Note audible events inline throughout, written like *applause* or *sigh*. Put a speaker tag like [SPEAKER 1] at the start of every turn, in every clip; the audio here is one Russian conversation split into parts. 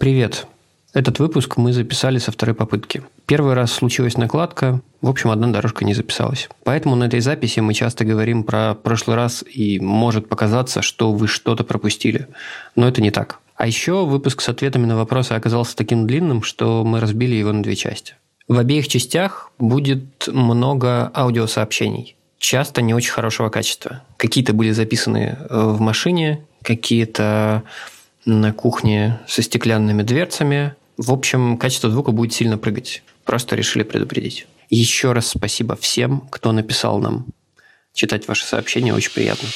[SPEAKER 1] Привет. Этот выпуск мы записали со второй попытки. Первый раз случилась накладка, в общем, одна дорожка не записалась. Поэтому на этой записи мы часто говорим про прошлый раз, и может показаться, что вы что-то пропустили. Но это не так. А еще выпуск с ответами на вопросы оказался таким длинным, что мы разбили его на две части. В обеих частях будет много аудиосообщений. Часто не очень хорошего качества. Какие-то были записаны э, в машине, какие-то на кухне со стеклянными дверцами. В общем, качество звука будет сильно прыгать. Просто решили предупредить. Еще раз спасибо всем, кто написал нам. Читать ваши сообщения очень приятно.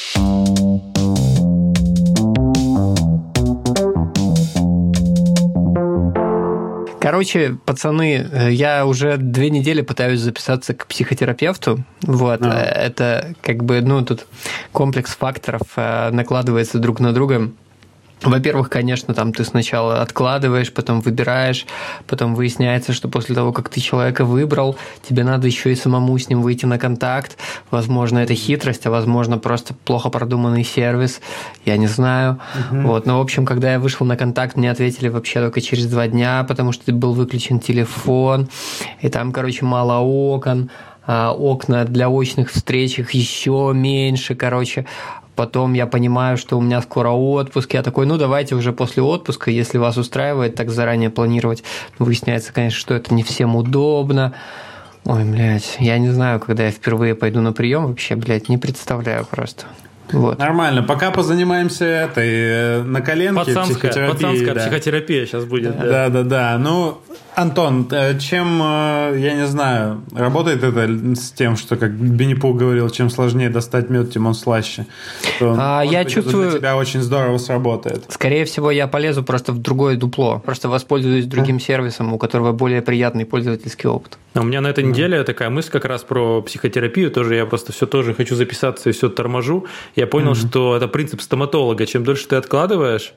[SPEAKER 1] Короче, пацаны, я уже две недели пытаюсь записаться к психотерапевту. Вот, а. это как бы, ну, тут комплекс факторов э, накладывается друг на друга. Во-первых, конечно, там ты сначала откладываешь, потом выбираешь, потом выясняется, что после того, как ты человека выбрал, тебе надо еще и самому с ним выйти на контакт. Возможно, это хитрость, а возможно, просто плохо продуманный сервис. Я не знаю. Угу. Вот. Но, в общем, когда я вышел на контакт, мне ответили вообще только через два дня, потому что был выключен телефон, и там, короче, мало окон а, окна для очных встреч их еще меньше, короче. Потом я понимаю, что у меня скоро отпуск. Я такой, ну давайте уже после отпуска, если вас устраивает, так заранее планировать. Выясняется, конечно, что это не всем удобно. Ой, блядь, я не знаю, когда я впервые пойду на прием, вообще, блядь, не представляю просто.
[SPEAKER 2] Вот. Нормально. Пока позанимаемся этой э, на коленке
[SPEAKER 3] пацанская, психотерапией. Пацанская да. психотерапия сейчас будет.
[SPEAKER 2] Да, да, да. да. Ну, Антон, э, чем, э, я не знаю, работает это с тем, что, как Бенепул говорил, чем сложнее достать мед, тем он слаще?
[SPEAKER 1] То, а, может я быть, чувствую...
[SPEAKER 2] для тебя очень здорово сработает.
[SPEAKER 1] Скорее всего, я полезу просто в другое дупло. Просто воспользуюсь другим сервисом, у которого более приятный пользовательский опыт.
[SPEAKER 3] А у меня на этой неделе такая мысль как раз про психотерапию. Тоже я просто все тоже хочу записаться и все торможу. Я понял, mm-hmm. что это принцип стоматолога. Чем дольше ты откладываешь,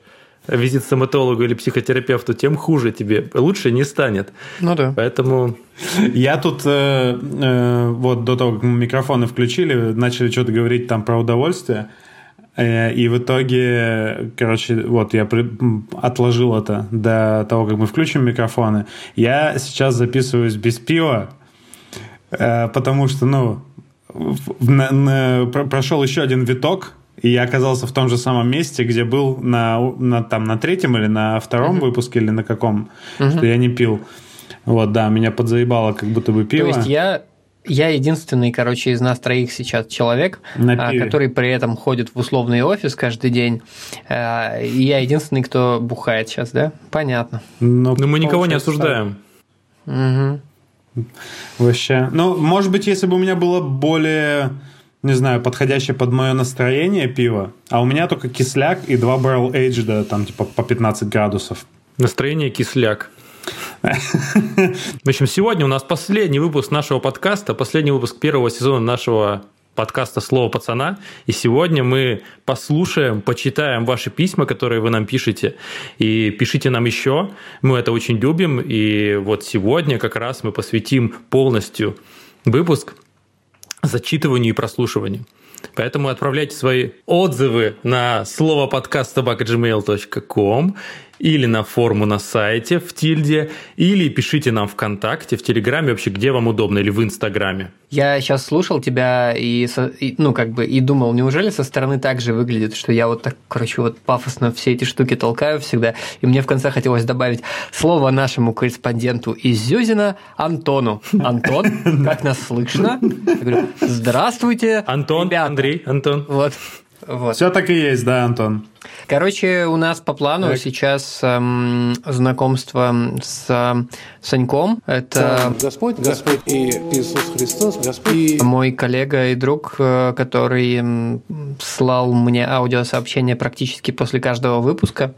[SPEAKER 3] визит стоматологу или психотерапевту, тем хуже тебе. Лучше не станет.
[SPEAKER 1] Ну да.
[SPEAKER 3] Поэтому...
[SPEAKER 2] Я тут э, э, вот до того, как мы микрофоны включили, начали что-то говорить там про удовольствие. Э, и в итоге, короче, вот я при... отложил это до того, как мы включим микрофоны. Я сейчас записываюсь без пива, э, потому что, ну, на, на, прошел еще один виток, и я оказался в том же самом месте, где был на, на, там, на третьем или на втором uh-huh. выпуске, или на каком, uh-huh. что я не пил. Вот, да, меня подзаебало как будто бы пиво.
[SPEAKER 1] То есть я я единственный, короче, из нас троих сейчас человек, а, который при этом ходит в условный офис каждый день. А, и я единственный, кто бухает сейчас, да? Понятно.
[SPEAKER 3] Но, Но мы никого не осуждаем.
[SPEAKER 1] Угу.
[SPEAKER 2] Вообще. Ну, может быть, если бы у меня было более не знаю, подходящее под мое настроение пиво, а у меня только кисляк и два barrel aged, да, там типа по 15 градусов.
[SPEAKER 3] Настроение кисляк. *laughs* В общем, сегодня у нас последний выпуск нашего подкаста, последний выпуск первого сезона нашего подкаста «Слово пацана». И сегодня мы послушаем, почитаем ваши письма, которые вы нам пишете. И пишите нам еще. Мы это очень любим. И вот сегодня как раз мы посвятим полностью выпуск зачитыванию и прослушиванию. Поэтому отправляйте свои отзывы на слово подкаст собака.gmail.com или на форму на сайте в Тильде, или пишите нам ВКонтакте, в Телеграме, вообще где вам удобно, или в Инстаграме.
[SPEAKER 1] Я сейчас слушал тебя и, и, ну, как бы, и думал, неужели со стороны так же выглядит, что я вот так, короче, вот пафосно все эти штуки толкаю всегда, и мне в конце хотелось добавить слово нашему корреспонденту из Зюзина Антону. Антон, *laughs* как нас слышно? Я говорю, здравствуйте,
[SPEAKER 3] Антон,
[SPEAKER 1] ребята.
[SPEAKER 3] Андрей, Антон.
[SPEAKER 1] Вот. Вот.
[SPEAKER 2] Все так и есть, да, Антон.
[SPEAKER 1] Короче, у нас по плану так. сейчас эм, знакомство с э, Саньком. Это
[SPEAKER 4] Господь, Господь и Иисус Христос, Господь. И...
[SPEAKER 1] Мой коллега и друг, э, который слал мне аудиосообщения практически после каждого выпуска.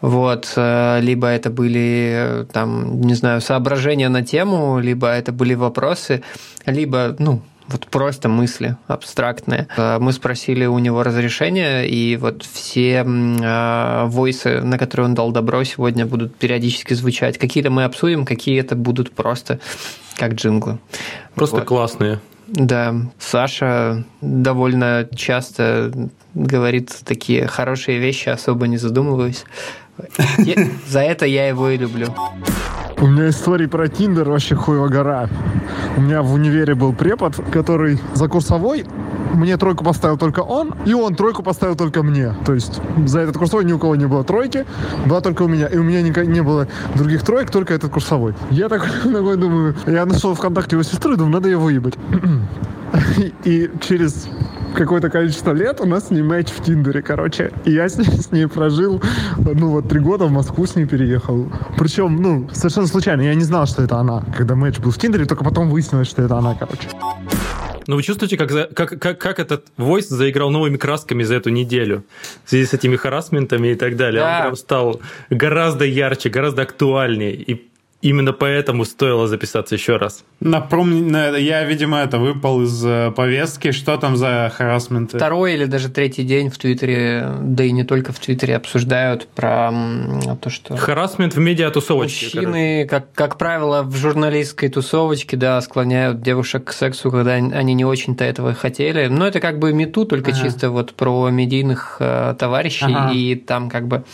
[SPEAKER 1] Вот, э, либо это были, э, там, не знаю, соображения на тему, либо это были вопросы, либо, ну, вот просто мысли абстрактные. Э, мы спросили у него разрешения, и вот все э, войсы, на которые он дал добро, сегодня будут периодически звучать. Какие-то мы обсудим, какие это будут просто как джинглы.
[SPEAKER 3] Просто вот. классные.
[SPEAKER 1] Да, Саша довольно часто говорит такие хорошие вещи, особо не задумываясь. За это я его и люблю.
[SPEAKER 5] У меня истории про Тиндер вообще хуево гора. У меня в универе был препод, который за курсовой мне тройку поставил только он, и он тройку поставил только мне. То есть за этот курсовой ни у кого не было тройки, была только у меня. И у меня не, было других троек, только этот курсовой. Я такой, *laughs* такой думаю, я нашел ВКонтакте его сестру думаю, надо ее выебать. *clears throat* И через какое-то количество лет у нас с ней матч в Тиндере, короче. И я с ней, с ней прожил, ну вот три года в Москву с ней переехал. Причем, ну, совершенно случайно. Я не знал, что это она, когда матч был в Тиндере, только потом выяснилось, что это она, короче.
[SPEAKER 3] Ну, вы чувствуете, как, за, как, как, как этот войс заиграл новыми красками за эту неделю? В связи с этими харасментами и так далее. Да. Он прям стал гораздо ярче, гораздо актуальнее. И Именно поэтому стоило записаться еще раз.
[SPEAKER 2] Напомни, я, видимо, это выпал из э, повестки. Что там за харасменты?
[SPEAKER 1] Второй или даже третий день в Твиттере, да и не только в Твиттере, обсуждают про то, что...
[SPEAKER 3] Харасмент в медиатусовочке.
[SPEAKER 1] Мужчины, как, как правило, в журналистской тусовочке, да, склоняют девушек к сексу, когда они не очень-то этого хотели. Но это как бы мету, только ага. чисто вот про медийных э, товарищей, ага. и там как бы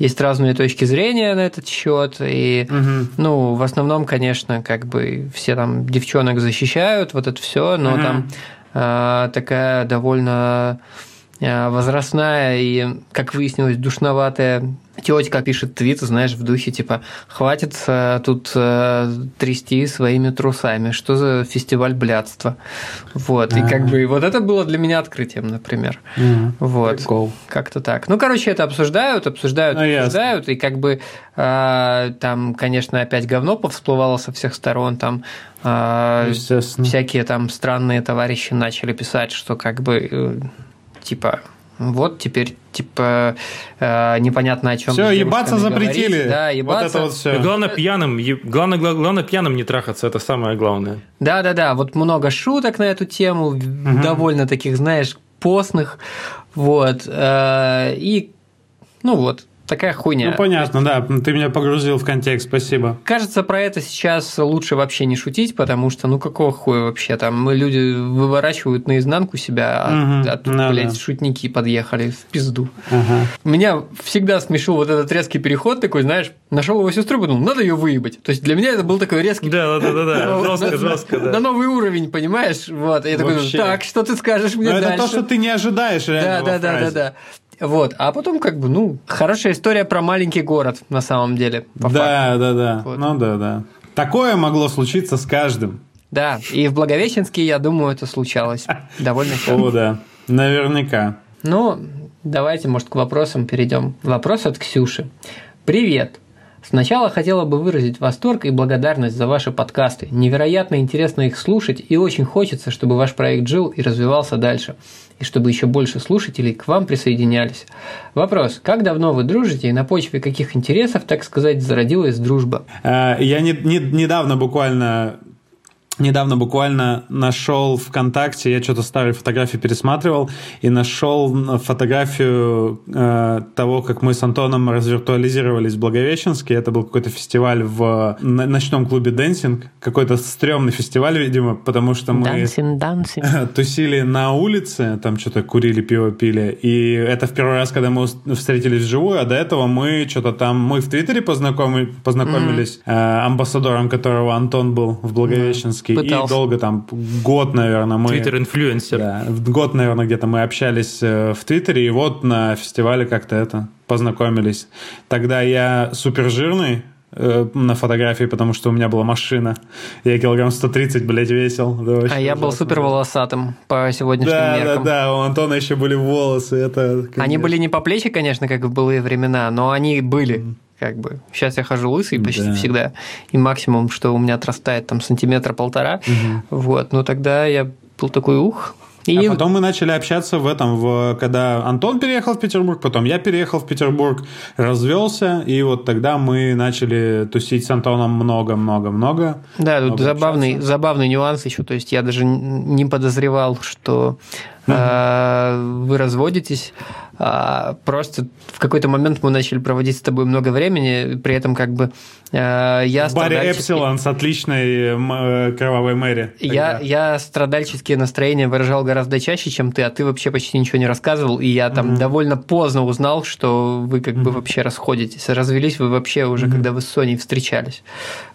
[SPEAKER 1] есть разные точки зрения на этот счет, и, угу. Ну, в основном, конечно, как бы все там девчонок защищают, вот это все, но угу. там э, такая довольно возрастная и, как выяснилось, душноватая. Тетка пишет твит, знаешь, в духе типа «Хватит э, тут э, трясти своими трусами, что за фестиваль блядства?» Вот, и как бы вот это было для меня открытием, например. Вот, как-то так. Ну, короче, это обсуждают, обсуждают, ну, обсуждают, и как бы там, конечно, опять говно повсплывало со всех сторон, там всякие там странные товарищи начали писать, что как бы типа вот теперь типа э, непонятно о чем.
[SPEAKER 2] Все, ебаться запретили. Говорить.
[SPEAKER 1] Да, ебаться. Вот это
[SPEAKER 3] вот все. главное пьяным, главное, главное пьяным не трахаться, это самое главное.
[SPEAKER 1] Да, да, да. Вот много шуток на эту тему, угу. довольно таких, знаешь, постных, вот. Э, и ну вот, такая хуйня.
[SPEAKER 2] Ну, понятно, да. Ты меня погрузил в контекст, спасибо.
[SPEAKER 1] Кажется, про это сейчас лучше вообще не шутить, потому что, ну, какого хуя вообще там? Люди выворачивают наизнанку себя, а, угу. а тут, да, блядь, да. шутники подъехали в пизду. Угу. Меня всегда смешил вот этот резкий переход такой, знаешь, нашел его сестру, подумал, надо ее выебать. То есть для меня это был такой резкий...
[SPEAKER 3] Да, да, да, да, жестко, жестко, да.
[SPEAKER 1] На новый уровень, понимаешь? Вот. Я такой, так, что ты скажешь мне дальше?
[SPEAKER 2] Это то, что ты не ожидаешь
[SPEAKER 1] реально Да, да, да, да, да. Вот. А потом, как бы, ну, хорошая история про маленький город, на самом деле.
[SPEAKER 2] Да, факту. да, да. Вот. Ну да, да. Такое могло случиться с каждым.
[SPEAKER 1] Да, и в Благовещенске, я думаю, это случалось *laughs* довольно часто.
[SPEAKER 2] О, да, наверняка.
[SPEAKER 1] Ну, давайте, может, к вопросам перейдем. Вопрос от Ксюши. Привет. Сначала хотела бы выразить восторг и благодарность за ваши подкасты. Невероятно интересно их слушать и очень хочется, чтобы ваш проект жил и развивался дальше и чтобы еще больше слушателей к вам присоединялись. Вопрос. Как давно вы дружите и на почве каких интересов, так сказать, зародилась дружба?
[SPEAKER 2] Э, я не, не, недавно буквально недавно буквально нашел ВКонтакте, я что-то старые фотографии пересматривал, и нашел фотографию э, того, как мы с Антоном развиртуализировались в Благовещенске. Это был какой-то фестиваль в ночном клубе Dancing. Какой-то стрёмный фестиваль, видимо, потому что мы
[SPEAKER 1] dancing, *laughs* dancing.
[SPEAKER 2] тусили на улице, там что-то курили, пиво пили. И это в первый раз, когда мы встретились вживую, а до этого мы что-то там, мы в Твиттере познакомились, познакомились mm-hmm. э, амбассадором которого Антон был в Благовещенске. Пытался. И долго там, год, наверное, мы...
[SPEAKER 3] Твиттер-инфлюенсер.
[SPEAKER 2] Да, год, наверное, где-то мы общались э, в Твиттере, и вот на фестивале как-то это познакомились. Тогда я супер жирный, э, на фотографии, потому что у меня была машина. Я килограмм 130, блядь, весил.
[SPEAKER 1] Да, а ужасно. я был супер волосатым по сегодняшним
[SPEAKER 2] да,
[SPEAKER 1] меркам.
[SPEAKER 2] Да, да, у Антона еще были волосы. Это,
[SPEAKER 1] они были не по плечи, конечно, как в былые времена, но они были. Mm как бы. Сейчас я хожу лысый почти да. всегда, и максимум, что у меня отрастает там сантиметра полтора, угу. вот, ну тогда я был такой ух,
[SPEAKER 2] и... А потом мы начали общаться в этом, в, когда Антон переехал в Петербург, потом я переехал в Петербург, развелся, и вот тогда мы начали тусить с Антоном много-много-много.
[SPEAKER 1] Да, тут забавный, забавный нюанс еще, то есть я даже не подозревал, что э, вы разводитесь, а, просто в какой-то момент мы начали проводить с тобой много времени, при этом как бы э, я страдальчески-
[SPEAKER 2] Эпсилон с отличной э, кровавой Мэри.
[SPEAKER 1] Я, я страдальческие настроения выражал гораздо чаще, чем ты, а ты вообще почти ничего не рассказывал, и я там довольно поздно узнал, что вы как бы вообще расходитесь. Развелись вы вообще уже, когда вы с Соней встречались.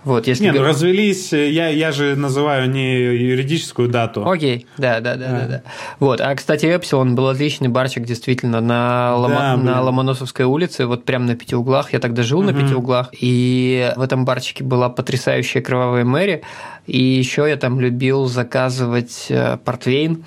[SPEAKER 1] Вот, если
[SPEAKER 2] Не, ну развелись, э, я, я же называю не юридическую дату.
[SPEAKER 1] Окей, да, да, да, да,
[SPEAKER 2] А.
[SPEAKER 1] да. Вот, а кстати, Эпсилон был отличный барчик, действительно, на, Лома-
[SPEAKER 2] Да, блин.
[SPEAKER 1] на Ломоносовской улице, вот прям на пяти углах. Я тогда жил на пяти углах, и в этом барчике была потрясающая кровавая Мэри. И еще я там любил заказывать э, портвейн.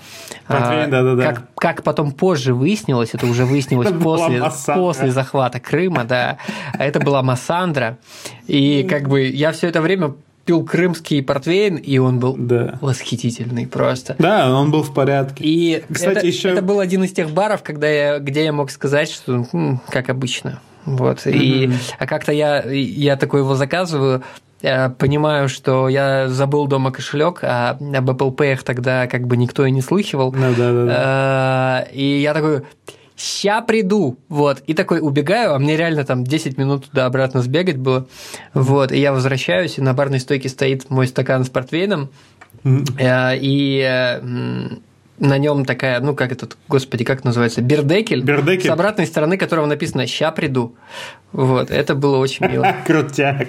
[SPEAKER 2] Портвейн,
[SPEAKER 1] А,
[SPEAKER 2] да-да-да.
[SPEAKER 1] Как, как потом позже выяснилось, это уже выяснилось *laughs* после, после захвата Крыма, да. А это была Массандра. И как бы я все это время пил крымский портвейн, и он был
[SPEAKER 2] Да.
[SPEAKER 1] восхитительный просто.
[SPEAKER 2] Да, он был в порядке.
[SPEAKER 1] И
[SPEAKER 2] Кстати,
[SPEAKER 1] это,
[SPEAKER 2] еще-
[SPEAKER 1] это был один из тех баров, когда я, где я мог сказать, что «М, как обычно. Вот. И, а как-то я, я такой его заказываю, э, понимаю, что я забыл дома кошелек, а об Apple Pay тогда как бы никто и не слыхивал.
[SPEAKER 2] Да, да, да, да.
[SPEAKER 1] Э, И я такой, ща приду, вот, и такой убегаю, а мне реально там 10 минут туда-обратно сбегать было, вот, и я возвращаюсь, и на барной стойке стоит мой стакан с портвейном, Э, и э, на нем такая, ну как этот, господи, как называется, бердекель,
[SPEAKER 2] Бердекель.
[SPEAKER 1] с обратной стороны которого написано «ща приду». Вот, это было очень мило. *laughs*
[SPEAKER 2] Крутяк.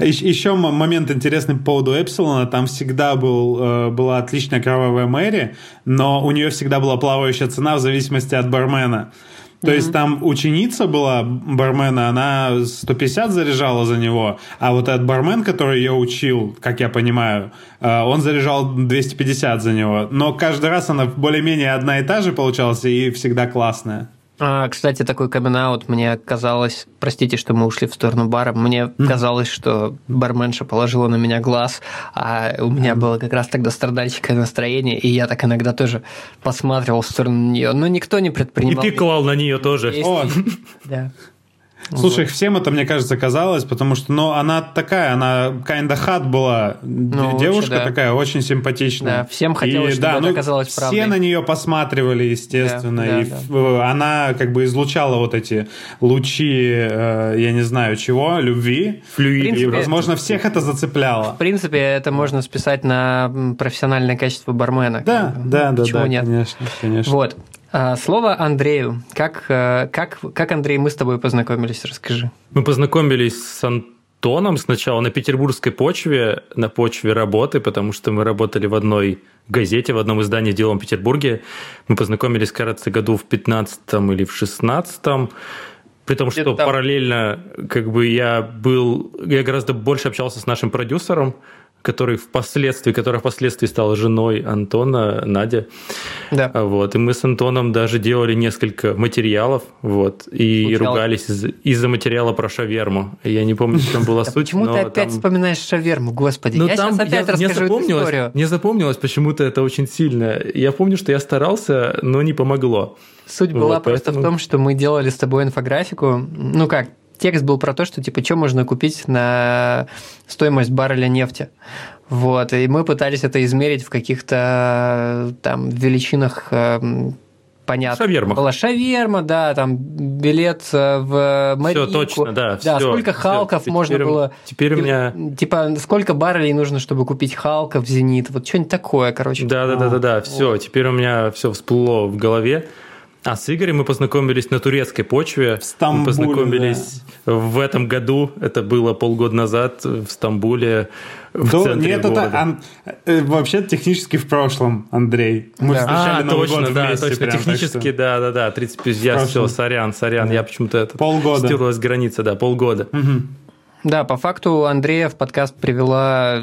[SPEAKER 2] Еще момент интересный по поводу Эпсилона. Там всегда был, э, была отличная кровавая Мэри, но у нее всегда была плавающая цена в зависимости от бармена. То есть там ученица была бармена, она 150 заряжала за него, а вот этот бармен, который ее учил, как я понимаю, э, он заряжал 250 за него. Но каждый раз она более-менее одна и та же получалась и всегда классная.
[SPEAKER 1] А, кстати, такой камин мне казалось, простите, что мы ушли в сторону бара, мне казалось, что барменша положила на меня глаз, а у меня было как раз тогда страдальческое настроение, и я так иногда тоже посматривал в сторону нее, но никто не
[SPEAKER 3] И
[SPEAKER 1] предпринимал...
[SPEAKER 3] ты клал на нее тоже.
[SPEAKER 1] Есть-
[SPEAKER 2] О,
[SPEAKER 1] Да.
[SPEAKER 2] Слушай, всем это, мне кажется, казалось, потому что, ну, она такая, она kinda hot была,
[SPEAKER 1] Ну,
[SPEAKER 2] девушка
[SPEAKER 1] вообще, да.
[SPEAKER 2] такая, очень симпатичная.
[SPEAKER 1] Да, всем хотелось, чтобы это оказалось
[SPEAKER 2] все
[SPEAKER 1] правдой.
[SPEAKER 2] на нее посматривали, естественно,
[SPEAKER 1] Да, да,
[SPEAKER 2] и
[SPEAKER 1] да.
[SPEAKER 2] ф- она как бы излучала вот эти лучи, э, я не знаю чего, любви.
[SPEAKER 3] Флюид.
[SPEAKER 1] В принципе,
[SPEAKER 2] И, возможно, всех это зацепляло.
[SPEAKER 1] В принципе, это можно списать на профессиональное качество бармена.
[SPEAKER 2] Да, да, да,
[SPEAKER 1] Почему
[SPEAKER 2] да,
[SPEAKER 1] нет?
[SPEAKER 2] конечно, конечно.
[SPEAKER 1] Вот. А, Слово Андрею. Как, э, как, как, Андрей, мы с тобой познакомились? Расскажи.
[SPEAKER 3] Мы познакомились с Антоном сначала на петербургской почве, на почве работы, потому что мы работали в одной газете, в одном издании «Делом Петербурге». Мы познакомились, кажется, году в 15 или в 16 при том, что
[SPEAKER 1] там.
[SPEAKER 3] параллельно как бы я был, я гораздо больше общался с нашим продюсером, который впоследствии, которая впоследствии стала женой Антона, Надя.
[SPEAKER 1] Да.
[SPEAKER 3] Вот, и мы с Антоном даже делали несколько материалов, вот, и
[SPEAKER 1] Случалось.
[SPEAKER 3] ругались из- из-за материала про шаверму. Я не помню, в чем была *laughs* суть,
[SPEAKER 1] почему ты опять
[SPEAKER 3] там-
[SPEAKER 1] вспоминаешь шаверму, господи?
[SPEAKER 3] Ну,
[SPEAKER 1] я
[SPEAKER 3] там
[SPEAKER 1] сейчас опять расскажу эту историю.
[SPEAKER 3] Мне запомнилось почему-то это очень сильно. Я помню, что я старался, но не помогло.
[SPEAKER 1] Суть была просто в том, что мы делали с тобой инфографику. Ну как, текст был про то, что типа, что можно купить на стоимость барреля нефти. Вот, и мы пытались это измерить в каких-то там величинах эм, понятно.
[SPEAKER 3] Шавермах.
[SPEAKER 1] Была шаверма, да, там билет э, в Марийку.
[SPEAKER 3] Все точно, да.
[SPEAKER 1] Да,
[SPEAKER 3] всё,
[SPEAKER 1] сколько халков
[SPEAKER 3] Теперь
[SPEAKER 1] можно
[SPEAKER 3] у-
[SPEAKER 1] было...
[SPEAKER 3] Теперь у меня...
[SPEAKER 1] Типа, сколько баррелей нужно, чтобы купить халков, зенит, вот что-нибудь такое, короче.
[SPEAKER 3] Да, да, да, да, да. Все, теперь у меня все всплыло в голове. А с Игорем мы познакомились на турецкой почве.
[SPEAKER 2] В Стамбуле,
[SPEAKER 3] Мы познакомились в этом году. Это было полгода назад в Стамбуле. В
[SPEAKER 2] Да,
[SPEAKER 3] центре
[SPEAKER 2] нет,
[SPEAKER 3] города.
[SPEAKER 2] это ан- э, вообще технически в прошлом, Андрей. Мы
[SPEAKER 1] Да.
[SPEAKER 2] встречали
[SPEAKER 3] А,
[SPEAKER 2] Новый
[SPEAKER 3] точно,
[SPEAKER 2] год
[SPEAKER 3] да,
[SPEAKER 2] вместе.
[SPEAKER 3] точно,
[SPEAKER 2] прям,
[SPEAKER 3] технически,
[SPEAKER 2] что-
[SPEAKER 3] да, да, да, 35, я все, сорян, сорян, я почему-то это...
[SPEAKER 2] Полгода.
[SPEAKER 3] Стерлась граница, да, полгода.
[SPEAKER 1] Да, по факту Андрея в подкаст привела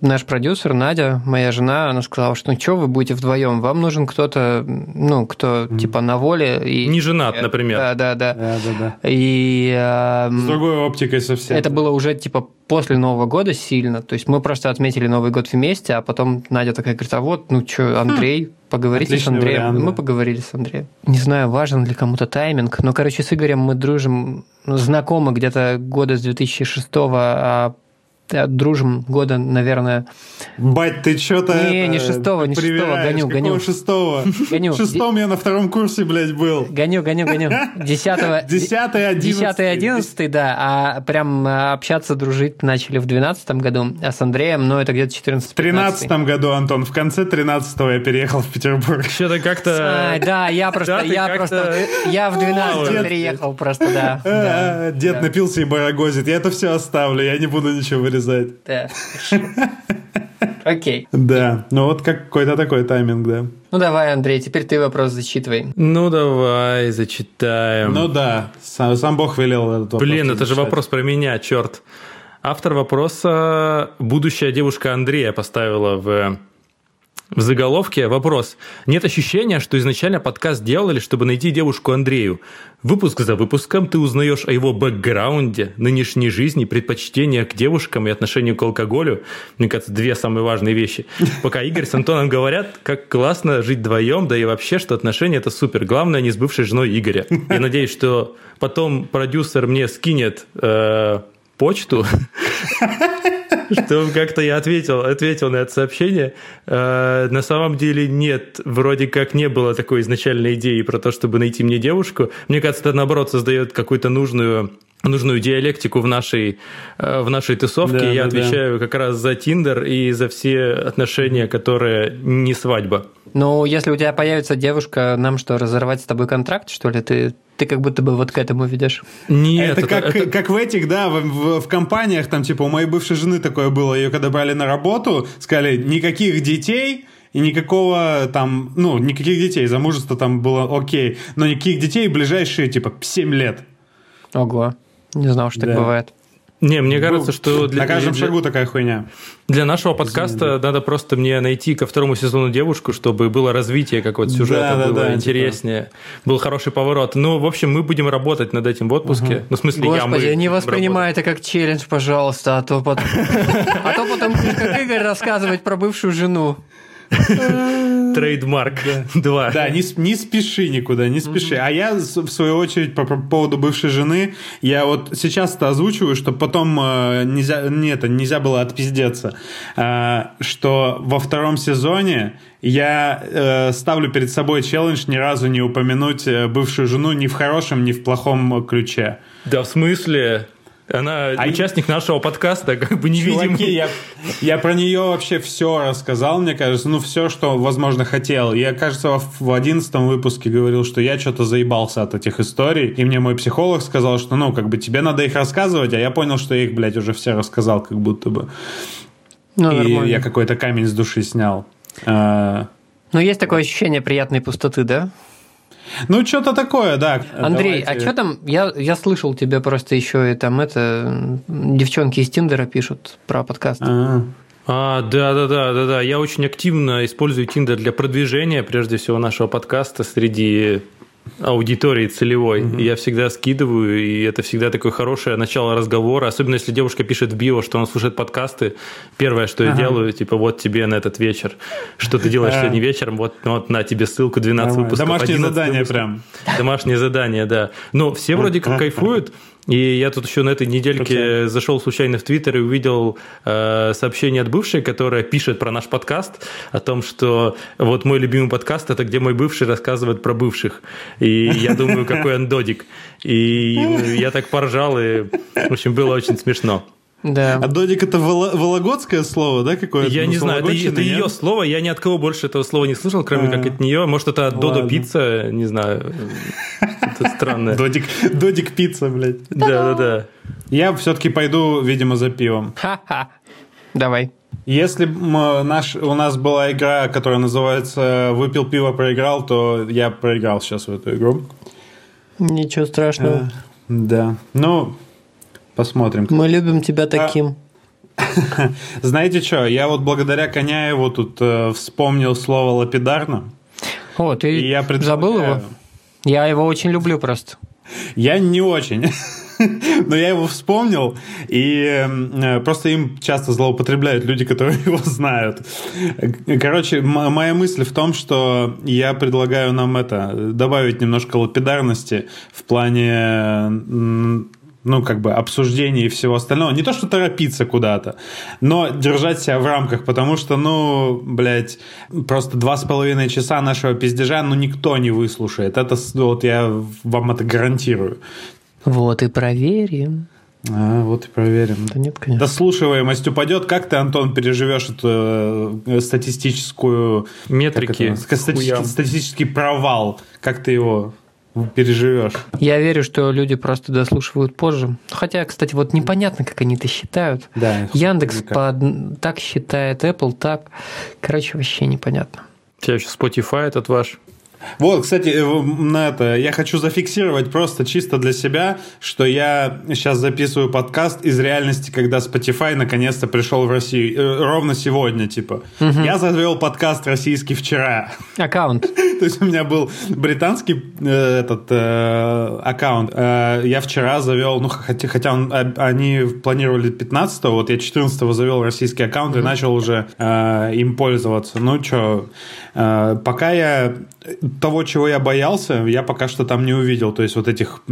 [SPEAKER 1] наш продюсер Надя, моя жена. Она сказала, что ну что вы будете вдвоем, вам нужен кто-то, ну, кто типа на воле. И...
[SPEAKER 3] Не женат, например.
[SPEAKER 1] Да, да, да.
[SPEAKER 2] Да, да, да.
[SPEAKER 1] И эм,
[SPEAKER 2] С другой оптикой совсем.
[SPEAKER 1] это было уже типа после Нового года сильно. То есть мы просто отметили Новый год вместе, а потом Надя такая говорит, а вот, ну что, Андрей, поговорите с
[SPEAKER 2] Отличный
[SPEAKER 1] Андреем.
[SPEAKER 2] вариант,
[SPEAKER 1] И мы
[SPEAKER 2] да.
[SPEAKER 1] поговорили с Андреем. Не знаю, важен ли кому-то тайминг, но, короче, с Игорем мы дружим, ну, знакомы где-то года с 2006 а дружим года, наверное.
[SPEAKER 2] Бать, ты что-то...
[SPEAKER 1] Не, не шестого, не шестого, гоню, гоню.
[SPEAKER 2] шестого? *laughs*
[SPEAKER 1] Гоню.
[SPEAKER 2] В шестом я на втором курсе, блядь, был.
[SPEAKER 1] Гоню, гоню, гоню. *laughs* Десятого...
[SPEAKER 2] Десятый, одиннадцатый.
[SPEAKER 1] Десятый, одиннадцатый, да. А прям э, общаться, дружить начали в двенадцатом году а с Андреем, ну, это где-то 14
[SPEAKER 2] В тринадцатом году, Антон, в конце тринадцатого я переехал в Петербург. *laughs*
[SPEAKER 3] Что-то как-то...
[SPEAKER 1] А, да, я просто,
[SPEAKER 3] Да,
[SPEAKER 1] я просто, я в 12
[SPEAKER 2] Дед-
[SPEAKER 1] переехал просто, да.
[SPEAKER 2] А,
[SPEAKER 1] да,
[SPEAKER 2] Дед напился и барагозит. Я это все оставлю, я не буду ничего вырезать.
[SPEAKER 1] Да. Окей.
[SPEAKER 2] Да, ну вот как какой-то такой тайминг, да.
[SPEAKER 1] Ну давай, Андрей, теперь ты вопрос зачитывай.
[SPEAKER 3] Ну, давай, зачитаем.
[SPEAKER 2] Ну да, сам, сам Бог велел этот вопрос
[SPEAKER 3] Блин, это же вопрос про меня, черт. Автор вопроса будущая девушка Андрея поставила в, в заголовке вопрос. Нет ощущения, что изначально подкаст делали, чтобы найти девушку Андрею. Выпуск за выпуском ты узнаешь о его бэкграунде, нынешней жизни, предпочтениях к девушкам и отношению к алкоголю. Мне кажется, две самые важные вещи. Пока Игорь с Антоном говорят, как классно жить вдвоем, да и вообще, что отношения это супер. Главное, не с бывшей женой Игоря. Я надеюсь, что потом продюсер мне скинет э, почту, *laughs* что как-то я ответил, ответил на это сообщение. Э, на самом деле нет, вроде как не было такой изначальной идеи про то, чтобы найти мне девушку. Мне кажется, это наоборот создает какую-то нужную нужную диалектику в нашей, э, в нашей тусовке.
[SPEAKER 2] Да,
[SPEAKER 3] я
[SPEAKER 2] да, да.
[SPEAKER 3] отвечаю как раз за Тиндер и за все отношения, которые не свадьба.
[SPEAKER 1] Ну, если у тебя появится девушка, нам что, разорвать с тобой контракт, что ли? Ты, ты как будто бы вот к этому ведешь.
[SPEAKER 3] Нет,
[SPEAKER 2] это, как,
[SPEAKER 3] это-
[SPEAKER 2] как в этих, да, в, в- в компаниях, там, типа, у моей бывшей жены такое было, ее когда брали на работу, сказали, никаких детей, и никакого там, ну, никаких детей, замужество там было окей, но никаких детей ближайшие, типа, 7 лет.
[SPEAKER 1] Ого. Не знал, что так
[SPEAKER 2] Да.
[SPEAKER 1] бывает.
[SPEAKER 3] Не, мне кажется, что для,
[SPEAKER 2] На каждом
[SPEAKER 3] для-
[SPEAKER 2] шагу такая хуйня.
[SPEAKER 3] для нашего подкаста надо просто мне найти ко второму сезону девушку, чтобы было развитие какого-то сюжета,
[SPEAKER 2] Да, да,
[SPEAKER 3] было
[SPEAKER 2] да,
[SPEAKER 3] интереснее, был хороший поворот. Ну, в общем, мы будем работать над этим в отпуске. Ну, в смысле, я, мы
[SPEAKER 1] Господи, не воспринимай это как челлендж, пожалуйста, а то потом... *laughs* А то потом будешь как Игорь рассказывать про бывшую жену. *laughs*
[SPEAKER 3] Trademark 2. *laughs*
[SPEAKER 2] Да, не, не спеши никуда, не спеши. А я, в свою очередь, по, по поводу бывшей жены, я вот сейчас это озвучиваю, чтобы потом э, нельзя, не это, нельзя было отпиздеться, э, что во втором сезоне я э, ставлю перед собой челлендж ни разу не упомянуть э, бывшую жену ни в хорошем, ни в плохом ключе.
[SPEAKER 3] Да, в смысле? Она
[SPEAKER 2] А-
[SPEAKER 3] участник нашего подкаста, как бы невидимый.
[SPEAKER 2] Чуваки, я, я про нее вообще все рассказал, мне кажется, ну все, что, возможно, хотел. Я, кажется, в- в одиннадцатом выпуске говорил, что я что-то заебался от этих историй, и мне мой психолог сказал, что, ну, как бы тебе надо их рассказывать, а я понял, что я их, блядь, уже все рассказал, как будто бы.
[SPEAKER 1] Ну,
[SPEAKER 2] и
[SPEAKER 1] нормально.
[SPEAKER 2] я какой-то камень с души снял. А,
[SPEAKER 1] Ну, есть такое ощущение приятной пустоты, да?
[SPEAKER 2] Ну, что-то такое, да.
[SPEAKER 1] Андрей, а
[SPEAKER 2] Давайте.
[SPEAKER 1] что там? Я, я слышал тебя просто еще и там это... Девчонки из Тиндера пишут про подкаст.
[SPEAKER 2] А,
[SPEAKER 3] А, да, да, да, да, да. Я очень активно использую Tinder для продвижения, прежде всего, нашего подкаста среди аудитории целевой. И Я всегда скидываю, и это всегда такое хорошее начало разговора. Особенно если девушка пишет в био, что она слушает подкасты. Первое, что я
[SPEAKER 2] Ага.
[SPEAKER 3] делаю, типа, вот тебе на этот вечер. Что ты делаешь
[SPEAKER 2] А.
[SPEAKER 3] сегодня вечером? Вот, вот на тебе ссылку 12
[SPEAKER 2] нормально.
[SPEAKER 3] выпусков.
[SPEAKER 2] Домашнее
[SPEAKER 3] 11
[SPEAKER 2] задание
[SPEAKER 3] выпусков.
[SPEAKER 2] прям.
[SPEAKER 3] Домашнее задание, да. Но все вроде как кайфуют. И я тут еще на этой недельке зашел случайно в Твиттер и увидел э, сообщение от бывшей, которая пишет про наш подкаст, о том, что вот мой любимый подкаст это где мой бывший рассказывает про бывших. И я думаю, какой он додик. И я так поржал, и, в общем, было очень смешно.
[SPEAKER 1] Да.
[SPEAKER 2] А додик это воло- вологодское слово, да, какое-то?
[SPEAKER 3] Я
[SPEAKER 2] Ну,
[SPEAKER 3] не знаю, это, это
[SPEAKER 2] нет?
[SPEAKER 3] ее слово, я ни от кого больше этого слова не слышал, кроме
[SPEAKER 2] А.
[SPEAKER 3] как от нее. Может, это от Додо
[SPEAKER 2] Ладно.
[SPEAKER 3] Пицца, не знаю. Это странное. *laughs*
[SPEAKER 2] Додик, додик пицца, блядь.
[SPEAKER 3] Да, да, да.
[SPEAKER 2] Я все-таки пойду, видимо, за пивом.
[SPEAKER 1] Ха-ха. Давай.
[SPEAKER 2] Если наш, у нас была игра, которая называется «Выпил пиво, проиграл», то я проиграл сейчас в эту игру.
[SPEAKER 1] Ничего страшного.
[SPEAKER 2] Да. Ну, посмотрим.
[SPEAKER 1] Мы любим тебя таким. *laughs*
[SPEAKER 2] Знаете что, я вот благодаря Коняеву тут э, вспомнил слово «лапидарно».
[SPEAKER 1] О, ты
[SPEAKER 2] И я предлагаю-
[SPEAKER 1] забыл его? Я его очень люблю просто.
[SPEAKER 2] Я не очень. *laughs* Но я его вспомнил, и э, просто им часто злоупотребляют люди, которые *laughs* его знают. Короче, моя мысль в том, что я предлагаю нам это добавить немножко лапидарности в плане ну, как бы обсуждений и всего остального. Не то, что торопиться куда-то, но держать себя в рамках, потому что, ну, блядь, просто два с половиной часа нашего пиздежа, ну, никто не выслушает. Это, вот я вам это гарантирую.
[SPEAKER 1] Вот и проверим.
[SPEAKER 2] А, вот и проверим.
[SPEAKER 1] Да нет, конечно.
[SPEAKER 2] Дослушиваемость упадет. Как ты, Антон, переживешь эту э, статистическую...
[SPEAKER 3] Метрики.
[SPEAKER 2] стати- статистический провал? Как ты его переживешь?
[SPEAKER 1] Я верю, что люди просто дослушивают позже. Хотя, кстати, вот непонятно, как они это считают.
[SPEAKER 2] Да.
[SPEAKER 1] Яндекс по- так считает, Apple так. Короче, вообще непонятно.
[SPEAKER 3] У тебя еще Spotify этот ваш.
[SPEAKER 2] Вот, кстати, э, на это я хочу зафиксировать просто чисто для себя, что я сейчас записываю подкаст из реальности, когда Spotify наконец-то пришел в Россию. Э, Ровно сегодня, типа. Я завел подкаст российский вчера. *laughs*
[SPEAKER 1] Аккаунт.
[SPEAKER 2] То есть у меня был британский э, этот э, аккаунт. Э, я вчера завел, ну хотя, хотя он, а- они планировали 15-го, вот я 14-го завел российский аккаунт и начал уже э, им пользоваться. Ну что, пока я того, чего я боялся, я пока что там не увидел. То есть вот этих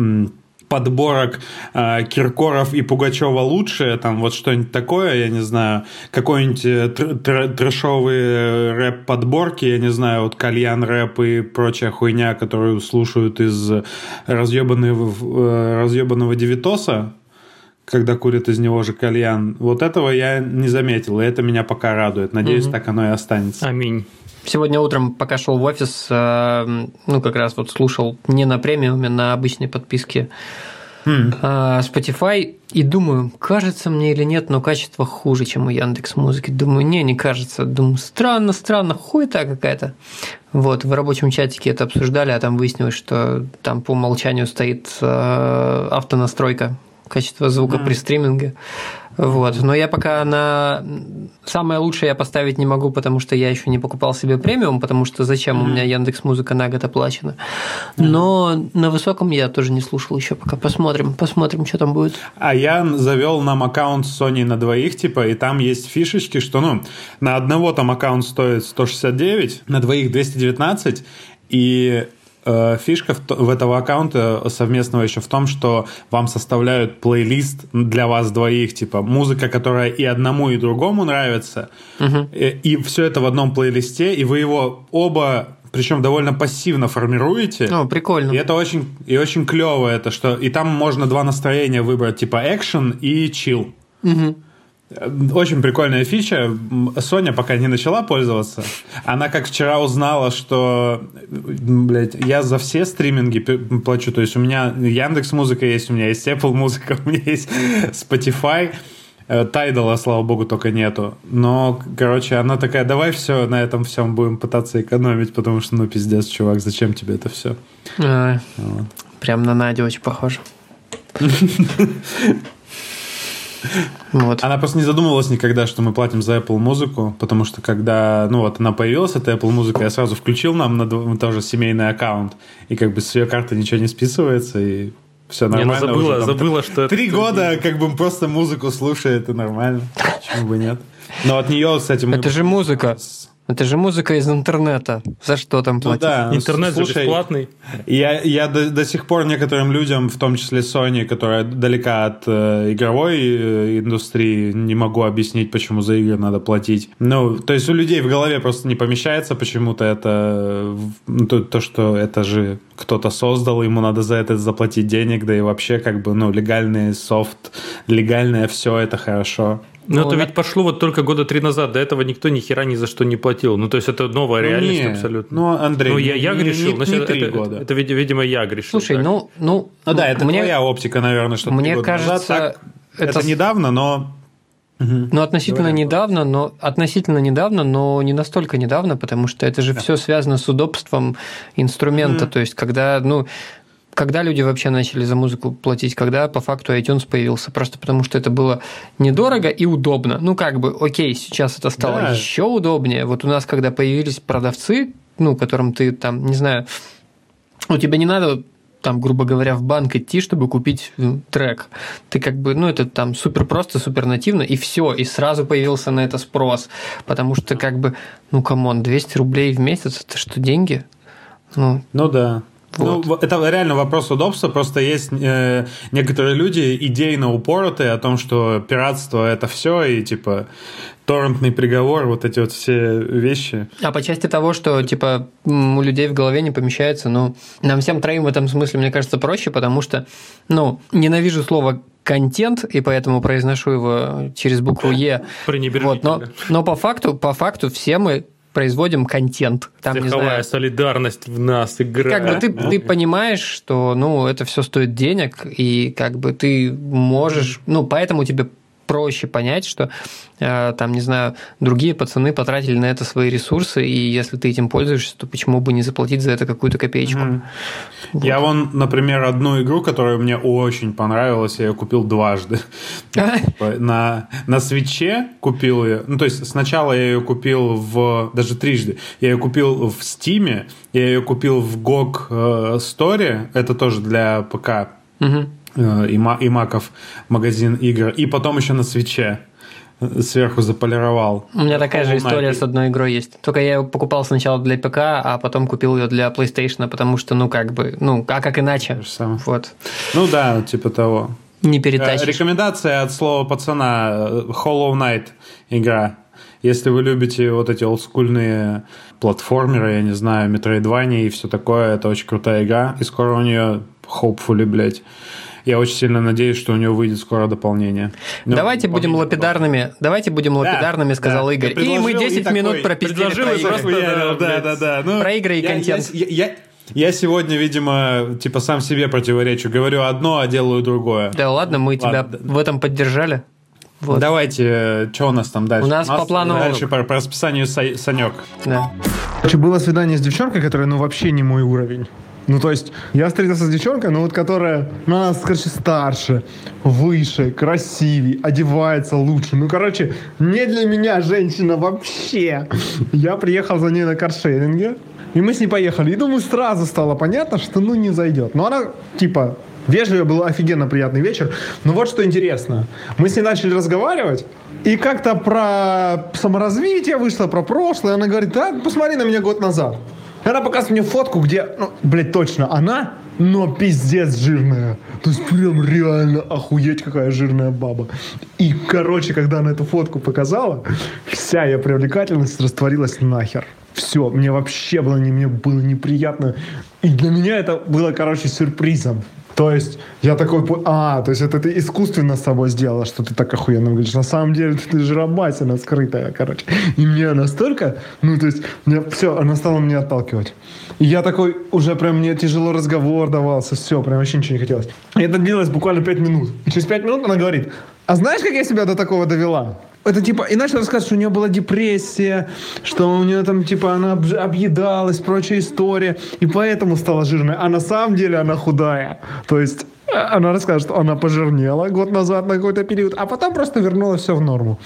[SPEAKER 2] подборок э, Киркоров и Пугачева лучшее, там вот что-нибудь такое, я не знаю, какой-нибудь э, тр- тр- трэшовые рэп-подборки, я не знаю, вот кальян рэп и прочая хуйня, которую слушают из разъебанного, э, разъебанного девитоса, когда курят из него же кальян. Вот этого я не заметил, и это меня пока радует. Надеюсь, так оно и останется.
[SPEAKER 3] Аминь.
[SPEAKER 1] Сегодня утром, пока шел в офис, э, ну, как раз вот слушал не на премиуме, на обычной подписке э, Spotify, и думаю, кажется мне или нет, но качество хуже, чем у Яндекс Музыки. Думаю, не, не кажется. Думаю, странно, странно, хуета какая-то. Вот, в рабочем чатике это обсуждали, а там выяснилось, что там по умолчанию стоит э, автонастройка качества звука при стриминге. Вот. Но я пока на самое лучшее я поставить не могу, потому что я еще не покупал себе премиум, потому что зачем у меня Яндекс Музыка на год оплачена. Но на высоком я тоже не слушал еще пока. Посмотрим, посмотрим, что там будет.
[SPEAKER 2] А я завел нам аккаунт Sony на двоих, типа, и там есть фишечки, что, ну, на одного там аккаунт стоит 169, на двоих 219, и фишка в, в этого аккаунта совместного еще в том, что вам составляют плейлист для вас двоих, типа, музыка, которая и одному, и другому нравится, и, и все это в одном плейлисте, и вы его оба причем довольно пассивно формируете.
[SPEAKER 1] О, прикольно.
[SPEAKER 2] И это очень, и очень клево, это что. И там можно два настроения выбрать, типа экшен и чил. Очень прикольная фича. Соня пока не начала пользоваться. Она как вчера узнала, что, блядь, я за все стриминги плачу. То есть у меня Яндекс Музыка есть, у меня есть Apple Музыка, *laughs* у меня есть Spotify. Э, Тайдала, слава богу, только нету. Но, короче, она такая, давай все на этом всем будем пытаться экономить, потому что, ну, пиздец, чувак, зачем тебе это все?
[SPEAKER 1] А, Прям на Надю очень похоже. *laughs* Вот.
[SPEAKER 2] Она просто не задумывалась никогда, что мы платим за Apple музыку, потому что когда, ну вот, она появилась, эта Apple музыка, я сразу включил нам на дв- тоже семейный аккаунт, и как бы с ее карты ничего не списывается, и все
[SPEAKER 3] Не, ну
[SPEAKER 2] нормально.
[SPEAKER 3] забыла,
[SPEAKER 2] уже там
[SPEAKER 3] забыла, что это...
[SPEAKER 2] Три года как бы просто музыку слушает, и нормально. Почему бы нет? Но от нее, кстати, мы...
[SPEAKER 1] Это же музыка. Это же музыка из интернета. За что там
[SPEAKER 2] Ну
[SPEAKER 1] платить?
[SPEAKER 2] да,
[SPEAKER 3] Интернет же
[SPEAKER 2] слушай,
[SPEAKER 3] бесплатный.
[SPEAKER 2] Я, я до, до сих пор некоторым людям, в том числе Sony, которая далека от э, игровой э, индустрии, не могу объяснить, почему за игры надо платить. Ну, то есть у людей в голове просто не помещается почему-то это в- то, то, что это же кто-то создал, ему надо за это заплатить денег, да и вообще как бы, ну, легальный софт, легальное все это хорошо.
[SPEAKER 3] Но
[SPEAKER 1] Ну,
[SPEAKER 3] это ведь пошло вот только года три назад. До этого никто ни хера ни за что не платил. Ну, то есть, это новая
[SPEAKER 2] Ну,
[SPEAKER 3] реальность
[SPEAKER 2] не,
[SPEAKER 3] абсолютно.
[SPEAKER 2] Ну, Андрей,
[SPEAKER 3] Ну, я, я
[SPEAKER 2] не-
[SPEAKER 3] грешил.
[SPEAKER 2] не-
[SPEAKER 3] значит,
[SPEAKER 2] не три
[SPEAKER 3] это,
[SPEAKER 2] года.
[SPEAKER 3] Это, види- видимо, я грешил.
[SPEAKER 1] Слушай,
[SPEAKER 3] так.
[SPEAKER 1] ну, ну,
[SPEAKER 2] Ну да, это
[SPEAKER 1] мне,
[SPEAKER 2] твоя оптика, наверное, что
[SPEAKER 1] мне
[SPEAKER 2] года назад.
[SPEAKER 1] кажется,
[SPEAKER 2] Так, это,
[SPEAKER 1] это,
[SPEAKER 2] недавно, но
[SPEAKER 1] ну, относительно
[SPEAKER 2] Говори,
[SPEAKER 1] недавно, но относительно недавно, но не настолько недавно, потому что это же все связано с удобством инструмента. То есть, когда, ну, когда люди вообще начали за музыку платить, когда по факту iTunes появился, просто потому что это было недорого и удобно. Ну, как бы, окей, сейчас это стало
[SPEAKER 2] Да.
[SPEAKER 1] еще удобнее. Вот у нас, когда появились продавцы, ну, которым ты там, не знаю, у тебя не надо там, грубо говоря, в банк идти, чтобы купить м, трек. Ты как бы, ну, это там супер просто, супер нативно, и все, и сразу появился на это спрос. Потому что, как бы, ну, come on, 200 рублей в месяц, это что, деньги? Ну,
[SPEAKER 2] Ну да. Вот. Ну, это реально вопрос удобства. Просто есть э, некоторые люди идейно упоротые о том, что пиратство это все, и типа торрентный приговор, вот эти вот все вещи.
[SPEAKER 1] А по части того, что типа у людей в голове не помещается, ну, нам всем троим в этом смысле, мне кажется, проще, потому что, ну, ненавижу слово контент, и поэтому произношу его через букву Е. Вот, но, но по факту, по факту все мы производим контент.
[SPEAKER 3] Там, Цеховая не знаю, солидарность в нас играет.
[SPEAKER 1] Как бы ты, ты понимаешь, что ну, это все стоит денег, и как бы ты можешь, ну, поэтому тебе проще понять, что э, там, не знаю, другие пацаны потратили на это свои ресурсы, и если ты этим пользуешься, то почему бы не заплатить за это какую-то копеечку? Mm-hmm.
[SPEAKER 2] Вот. Я вон, например, одну игру, которая мне очень понравилась, я ее купил дважды. Типа, на, на свече купил ее. Ну, то есть сначала я ее купил в... Даже трижды. Я ее купил в Стиме, я ее купил в GOG э, Store, это тоже для ПК. Э, и, и Маков магазин игр, и потом еще на свече сверху заполировал.
[SPEAKER 1] У меня такая же история с одной игрой есть. Только я ее покупал сначала для ПК, а потом купил ее для PlayStation, потому что, ну, как бы, ну, а как иначе? Вот.
[SPEAKER 2] Ну да, типа того.
[SPEAKER 1] Не перетащишь.
[SPEAKER 2] Рекомендация от слова пацана Hollow Knight игра. Если вы любите вот эти олдскульные платформеры, я не знаю, Metroidvania и все такое, это очень крутая игра. И скоро у нее, hopefully, блядь, я очень сильно надеюсь, что у него выйдет скоро дополнение.
[SPEAKER 1] Ну, давайте будем лапидарными. Давайте будем лапидарными, да, сказал да. Игорь. И мы 10 минут пропиздили про игры.
[SPEAKER 2] Просто, да, да, да.
[SPEAKER 1] Ну, про игры и я, контент.
[SPEAKER 2] Я, я, я, я сегодня, видимо, типа сам себе противоречу. Говорю одно, а делаю другое.
[SPEAKER 1] Да ладно, мы ладно. тебя в этом поддержали.
[SPEAKER 2] Вот. Давайте, что у нас там дальше?
[SPEAKER 1] У нас, у нас по плану...
[SPEAKER 2] Дальше по, по расписанию Санек.
[SPEAKER 1] Да.
[SPEAKER 5] Короче, было свидание с девчонкой, которая, ну, вообще не мой уровень. Ну, то есть, я встретился с девчонкой, ну, вот, которая ну, нас, короче, старше, выше, красивее, одевается лучше. Ну, короче, не для меня женщина вообще. Я приехал за ней на каршеринге, и мы с ней поехали. И думаю, сразу стало понятно, что, ну, не зайдет. Но она, типа, вежливая, был офигенно приятный вечер. Но вот что интересно. Мы с ней начали разговаривать, и как-то про саморазвитие вышло, про прошлое. Она говорит, да, посмотри на меня год назад. Она показывает мне фотку, где, ну, блядь, точно она, но пиздец жирная. То есть прям реально охуеть какая жирная баба. И, короче, когда она эту фотку показала, вся ее привлекательность растворилась нахер. Все, мне вообще было, не, мне было неприятно. И для меня это было, короче, сюрпризом. То есть я такой, а, то есть это ты искусственно с собой сделала, что ты так охуенно говоришь. На самом деле ты жиробасина скрытая, короче. И мне настолько, ну то есть, мне, все, она стала меня отталкивать. И я такой, уже прям мне тяжело разговор давался, все, прям вообще ничего не хотелось. И это длилось буквально пять минут. И через пять минут она говорит, а знаешь, как я себя до такого довела? Это типа, и начал рассказывать, что у нее была депрессия, что у нее там типа она объедалась, прочая история, и поэтому стала жирной. А на самом деле она худая. То есть э, она расскажет, что она пожирнела год назад на какой-то период, а потом просто вернула все в норму.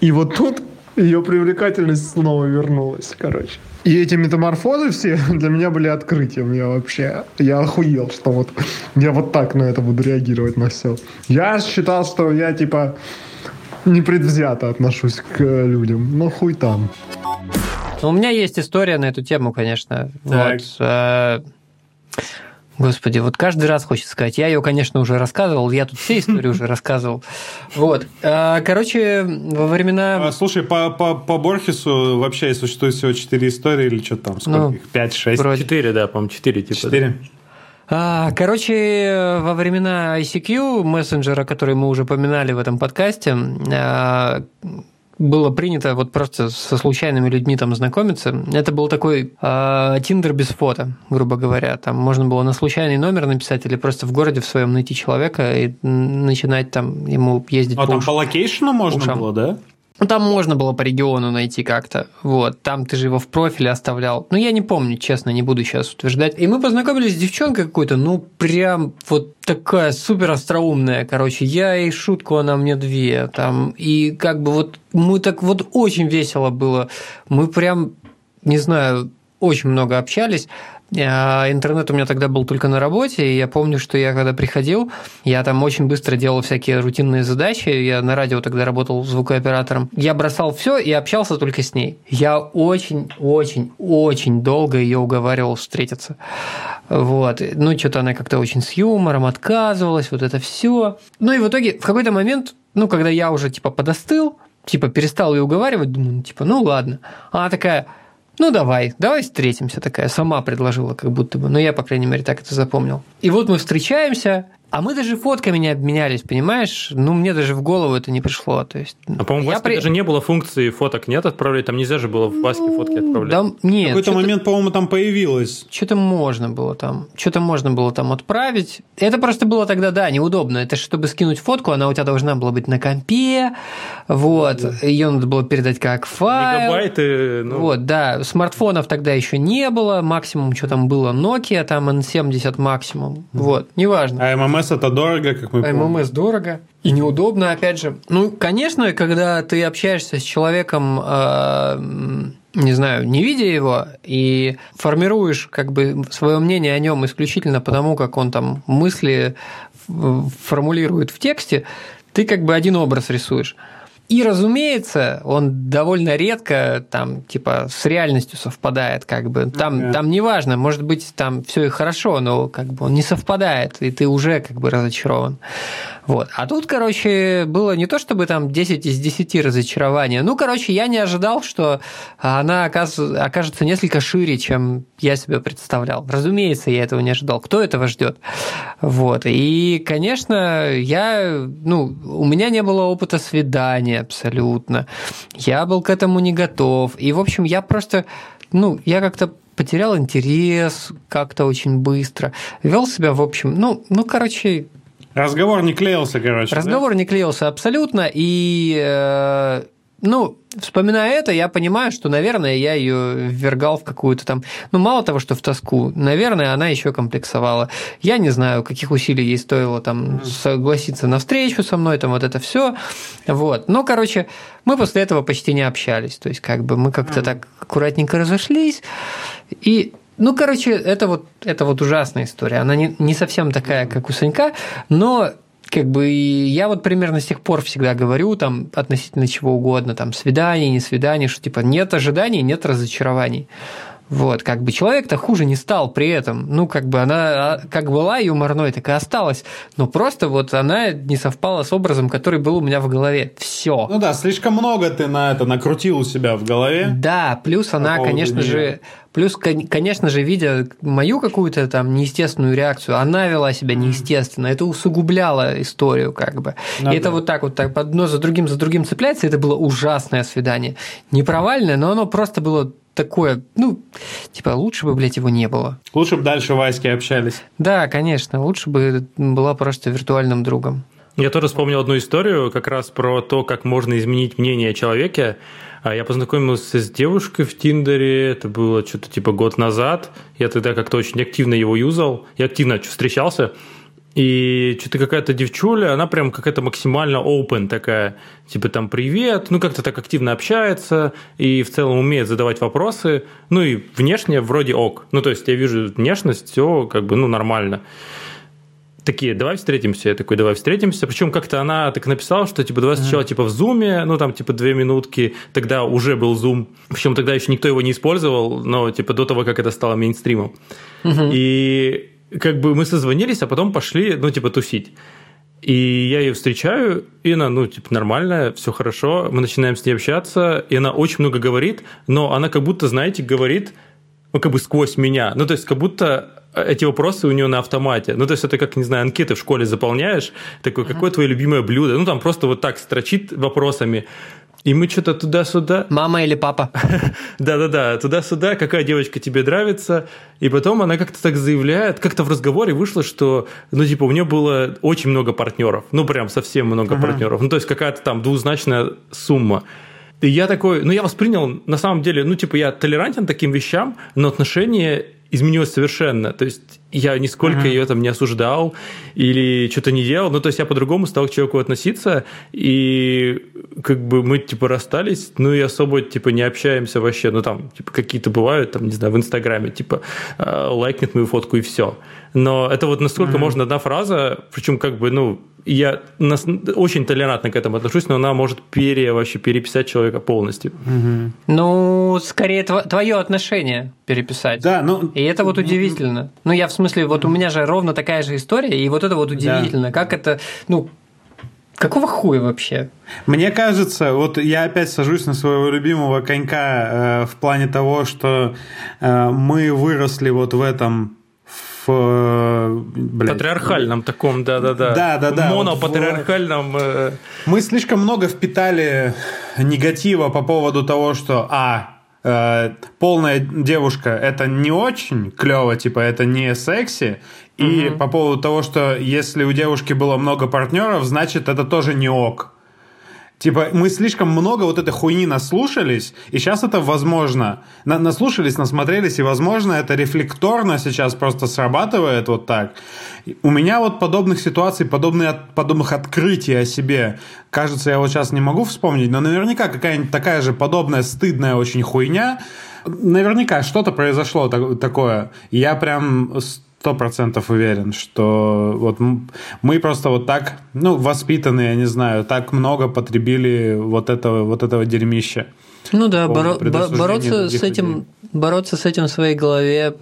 [SPEAKER 5] И вот тут ее привлекательность снова вернулась, короче. И эти метаморфозы все *laughs* для меня были открытием. Я вообще, я охуел, что вот я вот так на это буду реагировать на все. Я считал, что я типа непредвзято отношусь к людям. Но хуй там.
[SPEAKER 1] У меня есть история на эту тему, конечно. Так. Вот, э, Господи, вот каждый раз хочется сказать. Я ее, конечно, уже рассказывал, я тут все истории уже рассказывал. Вот. Э, короче, во времена...
[SPEAKER 2] А, слушай, по, по, по Борхесу вообще существует всего 4 истории или что там? Сколько ну, их? 5, 6?
[SPEAKER 3] Вроде. 4, да, по-моему, 4 типа.
[SPEAKER 2] 4?
[SPEAKER 1] А, короче, во времена ICQ, мессенджера, который мы уже поминали в этом подкасте, а, было принято вот просто со случайными людьми там знакомиться. Это был такой э, Тиндер без фото, грубо говоря. Там можно было на случайный номер написать или просто в городе в своем найти человека и начинать там ему ездить.
[SPEAKER 2] А по там уш... по location-у можно ушам. было, да?
[SPEAKER 1] Ну, там можно было по региону найти как-то. Вот, там ты же его в профиле оставлял. Ну, я не помню, честно, не буду сейчас утверждать. И мы познакомились с девчонкой какой-то, ну, прям вот такая супер остроумная, короче. Я ей шутку, она мне две. Там, и как бы вот мы так вот очень весело было. Мы прям, не знаю, очень много общались. А, Интернет у меня тогда был только на работе, и я помню, что я когда приходил, я там очень быстро делал всякие рутинные задачи, я на радио тогда работал звукооператором, я бросал все и общался только с ней. Я очень-очень-очень долго ее уговаривал встретиться. Вот. Ну, что-то она как-то очень с юмором отказывалась, вот это все. Ну и в итоге в какой-то момент, ну, когда я уже типа подостыл, типа перестал ее уговаривать, думаю, ну, типа, ну ладно. Она такая, ну давай, давай встретимся, такая сама предложила, как будто бы. Ну я, по крайней мере, так это запомнил. И вот мы встречаемся, а мы даже фотками не обменялись, понимаешь? Ну, мне даже в голову это не пришло. То есть,
[SPEAKER 3] а, по-моему, в при... даже не было функции фоток нет отправлять, там нельзя же было в Ваське ну, фотки отправлять. Да,
[SPEAKER 1] нет.
[SPEAKER 2] В какой-то момент, по-моему, там появилось.
[SPEAKER 1] Что-то можно было там, что-то можно было там отправить. Это просто было тогда, да, неудобно. Это чтобы скинуть фотку, она у тебя должна была быть на компе, вот, да. ее надо было передать как файл.
[SPEAKER 3] Мегабайты.
[SPEAKER 1] Ну... Вот, да, смартфонов тогда еще не было, максимум, что там было, Nokia, там N70 максимум, вот, неважно.
[SPEAKER 2] А ММС это дорого, как мы
[SPEAKER 1] помним. ММС дорого и неудобно, опять же. Ну, конечно, когда ты общаешься с человеком, э, не знаю, не видя его, и формируешь как бы свое мнение о нем исключительно потому, как он там мысли формулирует в тексте, ты как бы один образ рисуешь. И, разумеется, он довольно редко там, типа, с реальностью совпадает, как бы. Там, okay. там неважно, может быть, там все и хорошо, но как бы он не совпадает, и ты уже как бы разочарован. Вот. А тут, короче, было не то, чтобы там 10 из 10 разочарования. Ну, короче, я не ожидал, что она окажется несколько шире, чем я себе представлял. Разумеется, я этого не ожидал. Кто этого ждет? Вот. И, конечно, я, ну, у меня не было опыта свидания абсолютно. Я был к этому не готов. И, в общем, я просто, ну, я как-то потерял интерес как-то очень быстро, вел себя, в общем, ну, ну, короче,
[SPEAKER 2] Разговор не клеился, короче.
[SPEAKER 1] Разговор
[SPEAKER 2] да?
[SPEAKER 1] не клеился абсолютно. И, э, ну, вспоминая это, я понимаю, что, наверное, я ее ввергал в какую-то там... Ну, мало того, что в тоску, наверное, она еще комплексовала. Я не знаю, каких усилий ей стоило там согласиться на встречу со мной, там вот это все. Вот. Но, короче, мы после этого почти не общались. То есть, как бы мы как-то так аккуратненько разошлись. И ну, короче, это вот, это вот ужасная история. Она не, не совсем такая, как у Санька, но как бы я вот примерно с тех пор всегда говорю там относительно чего угодно, там свидание, не свидание, что типа нет ожиданий, нет разочарований. Вот, как бы человек-то хуже не стал при этом. Ну, как бы она а, как была юморной, так и осталась. Но просто вот она не совпала с образом, который был у меня в голове. Все.
[SPEAKER 2] Ну да, слишком много ты на это накрутил у себя в голове.
[SPEAKER 1] Да, плюс она, конечно нее. же, плюс, конечно же, видя мою какую-то там неестественную реакцию, она вела себя неестественно. Это усугубляло историю, как бы. Ну, и да. это вот так вот так одно за другим за другим цепляется. Это было ужасное свидание. Не провальное, но оно просто было такое, ну, типа, лучше бы, блядь, его не было.
[SPEAKER 2] Лучше бы дальше Васьки общались.
[SPEAKER 1] Да, конечно, лучше бы была просто виртуальным другом.
[SPEAKER 3] Я тоже вспомнил одну историю как раз про то, как можно изменить мнение о человеке. А я познакомился с девушкой в Тиндере, это было что-то типа год назад. Я тогда как-то очень активно его юзал, я активно встречался. И что-то какая-то девчуля, она прям какая-то максимально open такая, типа там привет, ну как-то так активно общается и в целом умеет задавать вопросы, ну и внешне вроде ок. Ну то есть я вижу внешность, все как бы ну нормально. Такие, давай встретимся. Я такой, давай встретимся. Причем как-то она так написала, что типа давай сначала типа в зуме, ну там типа две минутки. Тогда уже был зум. Причем тогда еще никто его не использовал, но типа до того, как это стало мейнстримом. Угу. И как бы мы созвонились, а потом пошли, ну, типа, тусить. И я ее встречаю, и она, ну, типа, нормальная, все хорошо, мы начинаем с ней общаться, и она очень много говорит, но она как будто, знаете, говорит, ну, как бы сквозь меня. Ну, то есть, как будто эти вопросы у нее на автомате. Ну, то есть, это как, не знаю, анкеты в школе заполняешь, такой, какое твое любимое блюдо? Ну, там просто вот так строчит вопросами. И мы что-то туда-сюда.
[SPEAKER 1] Мама или папа? *laughs*
[SPEAKER 3] Да-да-да, туда-сюда, какая девочка тебе нравится. И потом она как-то так заявляет, как-то в разговоре вышло, что, ну, типа, у нее было очень много партнеров. Ну, прям совсем много партнеров. Ну, то есть, какая-то там двузначная сумма. И я такой, ну, я воспринял, на самом деле, ну, типа, я толерантен таким вещам, но отношения изменилось совершенно. То есть я нисколько uh-huh. ее там не осуждал или что-то не делал. Ну, то есть я по-другому стал к человеку относиться, и как бы мы, типа, расстались, ну и особо, типа, не общаемся вообще. Ну, там, типа, какие-то бывают, там, не знаю, в Инстаграме, типа, э, лайкнет мою фотку и все. Но это вот насколько mm-hmm. можно одна фраза, причем, как бы, ну, я нас, очень толерантно к этому отношусь, но она может пере, вообще переписать человека полностью.
[SPEAKER 1] Угу. Ну, скорее тв- твое отношение переписать.
[SPEAKER 2] Да, ну...
[SPEAKER 1] И это вот удивительно. Ну, я в смысле, вот у меня же ровно такая же история, и вот это вот удивительно. Да. Как это, ну, Какого хуя вообще?
[SPEAKER 2] Мне кажется, вот я опять сажусь на своего любимого конька э, в плане того, что э, мы выросли вот в этом в
[SPEAKER 3] блядь, патриархальном таком, да-да-да.
[SPEAKER 2] Да-да-да.
[SPEAKER 3] Монопатриархальном. Вот
[SPEAKER 2] в... Мы слишком много впитали негатива по поводу того, что а э, полная девушка это не очень клево, типа это не секси, и угу. по поводу того, что если у девушки было много партнеров, значит это тоже не ок. Типа, мы слишком много вот этой хуйни наслушались, и сейчас это возможно. На наслушались, насмотрелись, и, возможно, это рефлекторно сейчас просто срабатывает вот так. У меня вот подобных ситуаций, подобные, подобных открытий о себе, кажется, я вот сейчас не могу вспомнить, но наверняка какая-нибудь такая же подобная стыдная очень хуйня, наверняка что-то произошло так, такое. Я прям сто процентов уверен, что вот мы просто вот так, ну, воспитаны, я не знаю, так много потребили вот этого, вот этого дерьмища.
[SPEAKER 1] Ну да, боро- бороться с этим, людей. бороться с этим в своей голове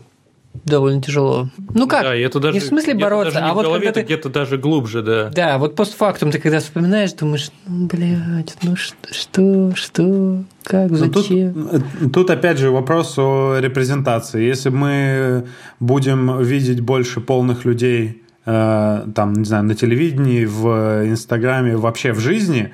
[SPEAKER 1] довольно тяжело. Ну как?
[SPEAKER 3] Да, это даже,
[SPEAKER 1] не в смысле бороться,
[SPEAKER 3] а вот голове, когда ты... где-то даже глубже, да.
[SPEAKER 1] Да, вот постфактум ты когда вспоминаешь, думаешь, ну, блядь, ну что, что, как, зачем?
[SPEAKER 2] Тут, тут опять же вопрос о репрезентации. Если мы будем видеть больше полных людей э, там, не знаю, на телевидении, в Инстаграме, вообще в жизни,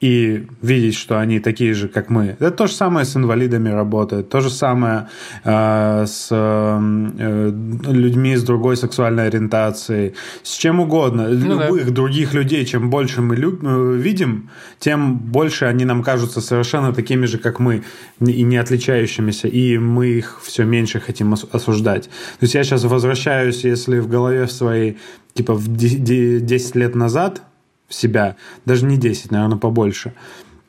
[SPEAKER 2] и видеть, что они такие же, как мы. Это то же самое с инвалидами работает, то же самое э, с э, людьми с другой сексуальной ориентацией, с чем угодно. Ну, Любых да. других людей, чем больше мы люб- э, видим, тем больше они нам кажутся совершенно такими же, как мы, и не отличающимися, и мы их все меньше хотим осуждать. То есть я сейчас возвращаюсь, если в голове своей, типа в 10 лет назад, в себя, даже не 10, наверное, побольше.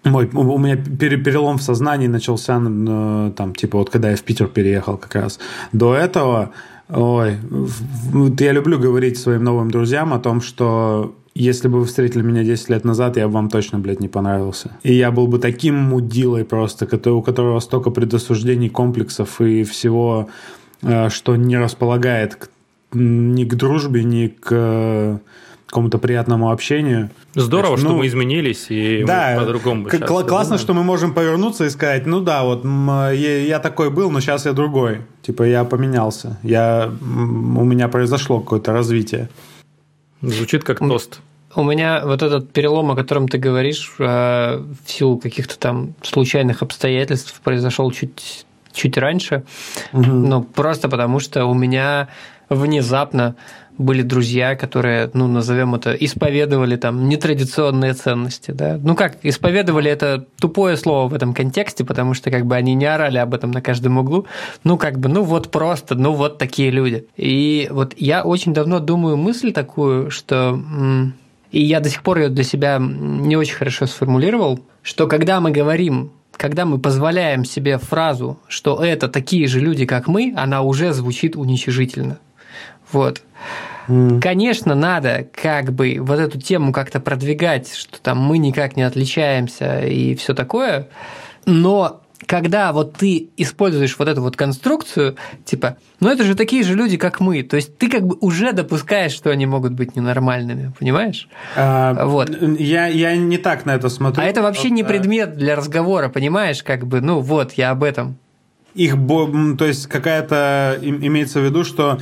[SPEAKER 2] Мой, у меня перелом в сознании начался, э, там, типа, вот когда я в Питер переехал как раз. До этого, ой, я люблю говорить своим новым друзьям о том, что если бы вы встретили меня 10 лет назад, я бы вам точно, блядь, не понравился. И я был бы таким мудилой просто, у которого столько предосуждений, комплексов и всего, э, что не располагает ни к дружбе, ни к какому-то приятному общению.
[SPEAKER 3] Здорово, есть, ну, что мы изменились и да, по-другому.
[SPEAKER 2] К- классно, что мы можем повернуться и сказать, ну да, вот я, я такой был, но сейчас я другой. Типа я поменялся, я, у меня произошло какое-то развитие.
[SPEAKER 3] Звучит как тост.
[SPEAKER 1] У меня вот этот перелом, о котором ты говоришь, э, в силу каких-то там случайных обстоятельств произошел чуть, чуть раньше, угу. ну просто потому что у меня внезапно были друзья, которые, ну, назовем это, исповедовали там нетрадиционные ценности, да. Ну как, исповедовали это тупое слово в этом контексте, потому что как бы они не орали об этом на каждом углу. Ну как бы, ну вот просто, ну вот такие люди. И вот я очень давно думаю мысль такую, что и я до сих пор ее для себя не очень хорошо сформулировал, что когда мы говорим когда мы позволяем себе фразу, что это такие же люди, как мы, она уже звучит уничижительно. Вот. Mm. Конечно, надо как бы вот эту тему как-то продвигать, что там мы никак не отличаемся и все такое, но когда вот ты используешь вот эту вот конструкцию, типа, ну это же такие же люди, как мы, то есть ты как бы уже допускаешь, что они могут быть ненормальными, понимаешь?
[SPEAKER 2] А, вот. Я, я не так на это смотрю.
[SPEAKER 1] А это вообще не предмет для разговора, понимаешь, как бы, ну вот, я об этом.
[SPEAKER 2] Их, то есть какая-то имеется в виду, что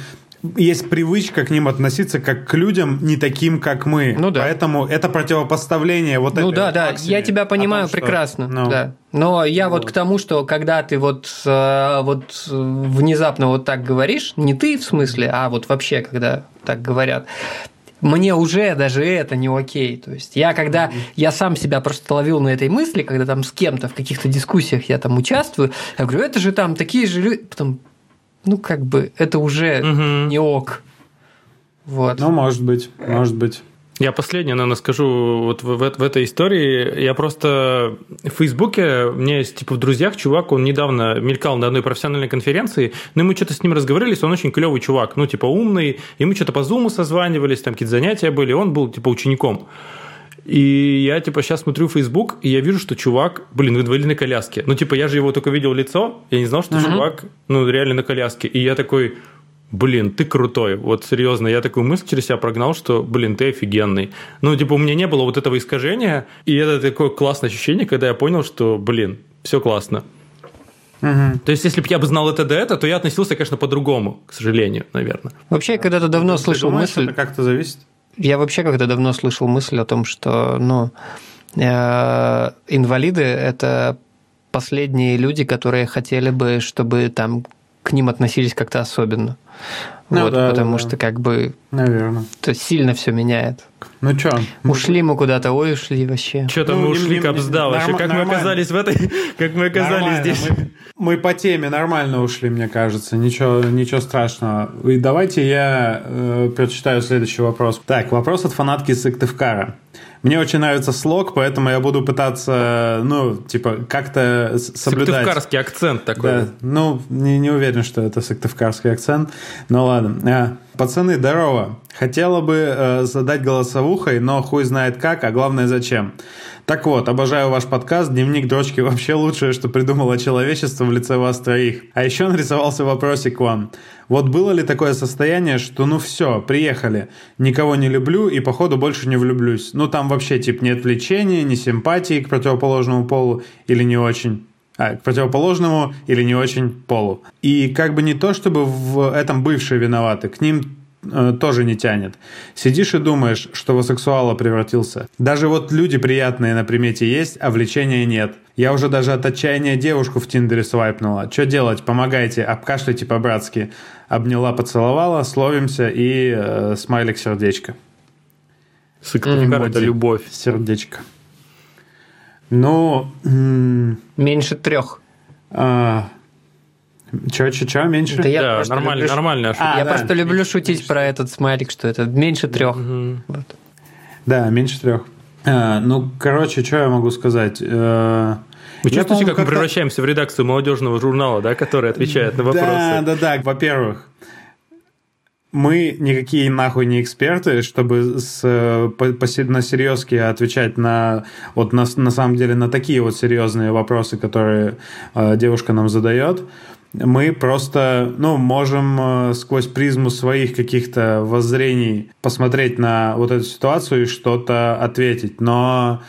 [SPEAKER 2] есть привычка к ним относиться как к людям не таким, как мы. Ну да. Поэтому это противопоставление вот
[SPEAKER 1] Ну да, да, я тебя понимаю том, прекрасно. Ну, да. Но я вот. вот к тому, что когда ты вот, э, вот внезапно вот так говоришь, не ты в смысле, а вот вообще, когда так говорят, мне уже даже это не окей. То есть я когда я сам себя просто ловил на этой мысли, когда там с кем-то в каких-то дискуссиях я там участвую, я говорю, это же там такие же люди, потом ну, как бы, это уже угу. не ок. Вот.
[SPEAKER 2] Ну, может быть, может быть.
[SPEAKER 3] Я последнее, наверное, скажу вот в, в, в этой истории. Я просто в Фейсбуке, у меня есть типа в друзьях чувак, он недавно мелькал на одной профессиональной конференции, но мы что-то с ним разговаривались, он очень клевый чувак, ну типа умный, и мы что-то по зуму созванивались, там какие-то занятия были, он был типа учеником. И я, типа, сейчас смотрю Facebook, и я вижу, что чувак, блин, в инвалидной коляске. Ну, типа, я же его только видел лицо, я не знал, что uh-huh. чувак, ну, реально на коляске. И я такой, блин, ты крутой. Вот серьезно, я такую мысль через себя прогнал, что, блин, ты офигенный. Ну, типа, у меня не было вот этого искажения, и это такое классное ощущение, когда я понял, что, блин, все классно. Угу. То есть, если бы я бы знал это до этого, то я относился, конечно, по-другому, к сожалению, наверное.
[SPEAKER 1] Вообще, я когда-то давно
[SPEAKER 2] Ты
[SPEAKER 1] слышал
[SPEAKER 2] думаешь,
[SPEAKER 1] мысль...
[SPEAKER 2] Это как-то зависит?
[SPEAKER 1] Я вообще когда давно слышал мысль о том, что ну, э, инвалиды – это последние люди, которые хотели бы, чтобы там к ним относились как-то особенно.
[SPEAKER 2] Ну,
[SPEAKER 1] вот,
[SPEAKER 2] да,
[SPEAKER 1] потому
[SPEAKER 2] да.
[SPEAKER 1] что как бы
[SPEAKER 2] Наверное.
[SPEAKER 1] это сильно все меняет.
[SPEAKER 2] Ну что?
[SPEAKER 1] Ушли мы куда-то, ой, ушли вообще.
[SPEAKER 3] Что-то
[SPEAKER 2] Ну,
[SPEAKER 3] мы ушли капсда вообще.
[SPEAKER 2] норм-
[SPEAKER 3] Как мы
[SPEAKER 2] нормально.
[SPEAKER 3] оказались в этой... *laughs* Как мы оказались
[SPEAKER 2] Нормально,
[SPEAKER 3] здесь.
[SPEAKER 2] Мы, мы по теме нормально ушли, мне кажется. Ничего, ничего страшного. И давайте я э, прочитаю следующий вопрос. Так, вопрос от фанатки Сыктывкара. Мне очень нравится слог, поэтому я буду пытаться, ну, типа, как-то соблюдать.
[SPEAKER 3] Сыктывкарский акцент такой.
[SPEAKER 2] Да, ну, не, не уверен, что это сыктывкарский акцент. Ну ладно. А, пацаны, здорово. Хотела бы э, задать голосовухой, но хуй знает как, а главное зачем. Так вот, обожаю ваш подкаст. Дневник дрочки вообще лучшее, что придумало человечество в лице вас троих. А еще нарисовался вопросик к вам. Вот было ли такое состояние, что ну все, приехали, никого не люблю и походу больше не влюблюсь. Ну там вообще тип нет влечения, ни симпатии к противоположному полу или не очень а, к противоположному или не очень полу. И как бы не то, чтобы в этом бывшие виноваты, к ним тоже не тянет. Сидишь и думаешь, что в сексуала превратился. Даже вот люди приятные на примете есть, а влечения нет. Я уже даже от отчаяния девушку в Тиндере свайпнула. Что делать? Помогайте, обкашляйте по-братски. Обняла, поцеловала, словимся и э, смайлик сердечко.
[SPEAKER 3] Сыктывкар – это любовь.
[SPEAKER 2] Сердечко. Ну,
[SPEAKER 1] Меньше трех.
[SPEAKER 2] а, чё, чё, чё, меньше?
[SPEAKER 1] Да я
[SPEAKER 3] Да, нормально,
[SPEAKER 1] люблю
[SPEAKER 3] нормальная шутка.
[SPEAKER 2] А,
[SPEAKER 1] я
[SPEAKER 2] да.
[SPEAKER 1] просто люблю шутить про этот смайлик, что это меньше трех. Вот.
[SPEAKER 2] Да, меньше трех. А, ну, короче, что я могу сказать? Э,
[SPEAKER 3] Вы
[SPEAKER 2] я,
[SPEAKER 3] чувствуете, как мы превращаемся в редакцию молодежного журнала, да, который отвечает на
[SPEAKER 2] Да,
[SPEAKER 3] вопросы?
[SPEAKER 2] да, да. Во-первых, мы никакие нахуй не эксперты, чтобы с, по, по- на серьезки отвечать на вот на, на самом деле на такие вот серьезные вопросы, которые э, девушка нам задает. Мы просто, ну, можем э, сквозь призму своих каких-то воззрений посмотреть на вот эту ситуацию и что-то ответить. Но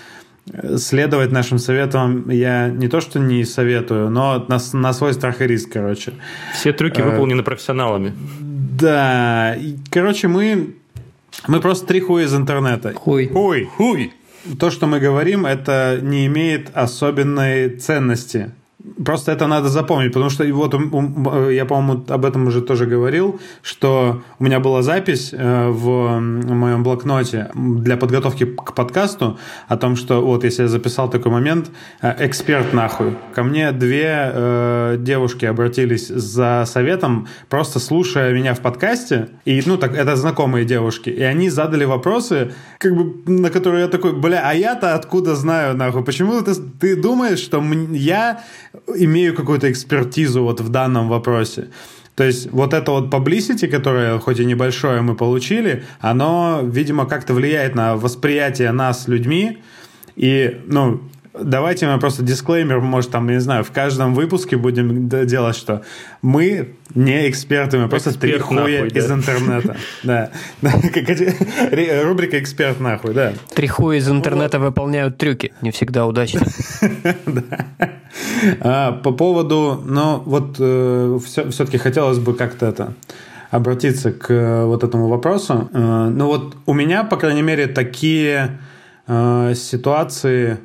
[SPEAKER 2] следовать нашим советам я не то что не советую, но на, на свой страх и риск, короче.
[SPEAKER 3] Все трюки
[SPEAKER 2] Э,
[SPEAKER 3] выполнены профессионалами.
[SPEAKER 2] Да, короче, мы, мы просто три хуя из интернета.
[SPEAKER 1] Хуй.
[SPEAKER 2] Хуй. Хуй. То, что мы говорим, это не имеет особенной ценности. Просто это надо запомнить, потому что вот ум- я, по-моему, об этом уже тоже говорил, что у меня была запись э, в моем блокноте для подготовки к подкасту о том, что вот если я записал такой момент, э, эксперт нахуй. Ко мне две э, девушки обратились за советом, просто слушая меня в подкасте, и ну так это знакомые девушки, и они задали вопросы, как бы на которые я такой, бля, а я-то откуда знаю нахуй? Почему ты, ты думаешь, что я имею какую-то экспертизу вот в данном вопросе? То есть вот это вот publicity, которое хоть и небольшое мы получили, оно, видимо, как-то влияет на восприятие нас людьми. И, ну, давайте мы просто дисклеймер, может, там, я не знаю, в каждом выпуске будем делать, что мы не эксперты, мы просто три
[SPEAKER 3] Эксперт
[SPEAKER 2] хуя
[SPEAKER 3] нахуй, да.
[SPEAKER 2] из интернета. *laughs* Да. Да, эти- ре- Рубрика «Эксперт нахуй», да.
[SPEAKER 1] Три хуя из интернета выполняют трюки. Не всегда удачно. *laughs*
[SPEAKER 2] А, по поводу, ну, вот все, все-таки хотелось бы как-то это обратиться к э, вот этому вопросу. Э, ну вот у меня, по крайней мере, такие э, ситуации, э,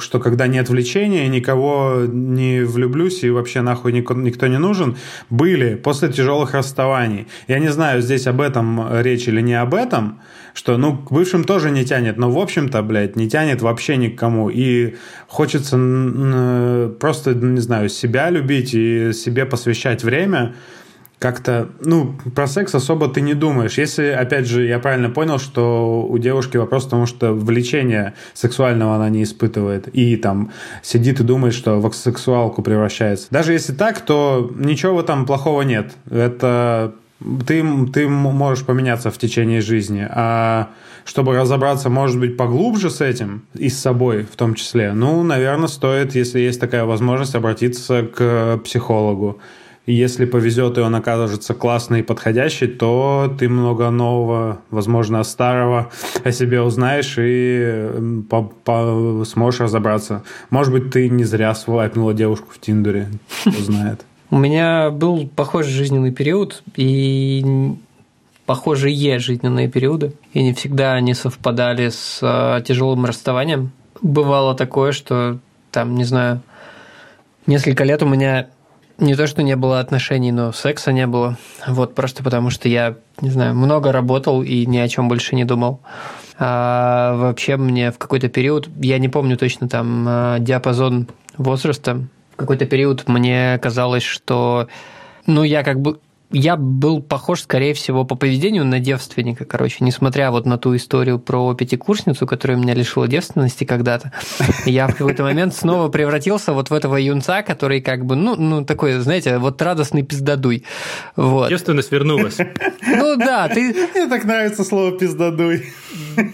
[SPEAKER 2] что когда нет влечения, никого не влюблюсь и вообще нахуй никто не нужен, были после тяжелых расставаний. Я не знаю, здесь об этом речь или не об этом, что, ну, к бывшим тоже не тянет, но, в общем-то, блядь, не тянет вообще ни к кому. И хочется просто, не знаю, себя любить и себе посвящать время. Как-то, ну, про секс особо ты не думаешь. Если, опять же, я правильно понял, что у девушки вопрос в том, что влечения сексуального она не испытывает, и там сидит и думает, что в сексуалку превращается. Даже если так, то ничего там плохого нет. Это ты, ты можешь поменяться в течение жизни, а чтобы разобраться, может быть, поглубже с этим и с собой в том числе, ну, наверное, стоит, если есть такая возможность, обратиться к психологу если повезет и он окажется классный и подходящий, то ты много нового, возможно, старого о себе узнаешь и по -по сможешь разобраться. Может быть, ты не зря свайпнула девушку в Тиндере, кто *laughs* знает.
[SPEAKER 1] У меня был похожий жизненный период, и похожие жизненные периоды, и не всегда они совпадали с а, тяжелым расставанием. Бывало такое, что там, не знаю, несколько лет у меня не то, что не было отношений, но секса не было. Вот просто потому, что я, не знаю, много работал и ни о чем больше не думал. А вообще мне в какой-то период, я не помню точно там а, диапазон возраста, в какой-то период мне казалось, что ну, я как бы я был похож, скорее всего, по поведению на девственника, короче, несмотря вот на ту историю про пятикурсницу, которая меня лишила девственности когда-то. Я в какой-то момент снова превратился вот в этого юнца, который как бы, ну, ну такой, знаете, вот радостный пиздадуй. Вот.
[SPEAKER 3] Девственность вернулась.
[SPEAKER 1] Ну да, ты...
[SPEAKER 2] Мне так нравится слово пиздадуй.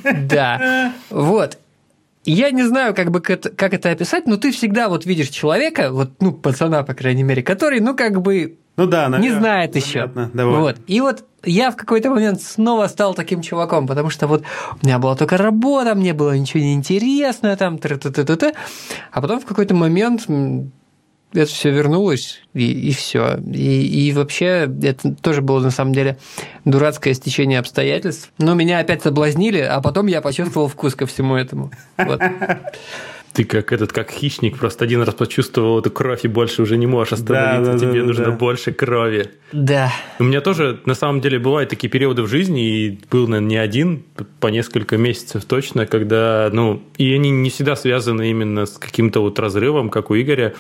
[SPEAKER 1] Да, вот. Я не знаю, как бы как это описать, но ты всегда вот видишь человека, вот, ну, пацана, по крайней мере, который, ну, как бы
[SPEAKER 2] ну да, наверное,
[SPEAKER 1] не знает еще. Вот. И вот я в какой-то момент снова стал таким чуваком, потому что вот у меня была только работа, мне было ничего не интересно, там, т -т -т -т -т. а потом в какой-то момент это все вернулось, и, и все. И, и вообще это тоже было на самом деле дурацкое стечение обстоятельств. Но меня опять соблазнили, а потом я почувствовал вкус ко всему этому. Вот.
[SPEAKER 3] Ты как этот, как хищник, просто один раз почувствовал эту кровь и больше уже не можешь остановиться. Да, да, Тебе да, нужно да. больше крови.
[SPEAKER 1] Да.
[SPEAKER 3] У меня тоже, на самом деле, бывают такие периоды в жизни, и был, наверное, не один, по несколько месяцев точно, когда, ну, и они не всегда связаны именно с каким-то вот разрывом, как у Игоря.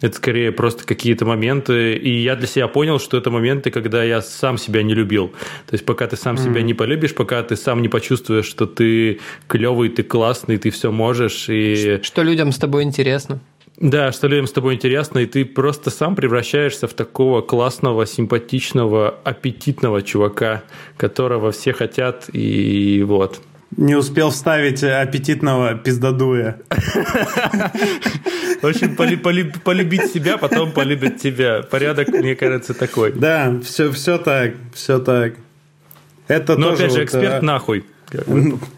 [SPEAKER 3] Это скорее просто какие-то моменты. И я для себя понял, что это моменты, когда я сам себя не любил. То есть пока ты сам mm. себя не полюбишь, пока ты сам не почувствуешь, что ты клевый, ты классный, ты все можешь. И...
[SPEAKER 1] Что людям с тобой интересно.
[SPEAKER 3] Да, что людям с тобой интересно, и ты просто сам превращаешься в такого классного, симпатичного, аппетитного чувака, которого все хотят, и вот.
[SPEAKER 2] Не успел вставить аппетитного пиздадуя. *laughs*
[SPEAKER 3] В общем, полюбить себя, потом полюбить тебя. Порядок, мне кажется, такой.
[SPEAKER 2] Да, все, все так, все так.
[SPEAKER 3] Это Но опять же, эксперт э, нахуй.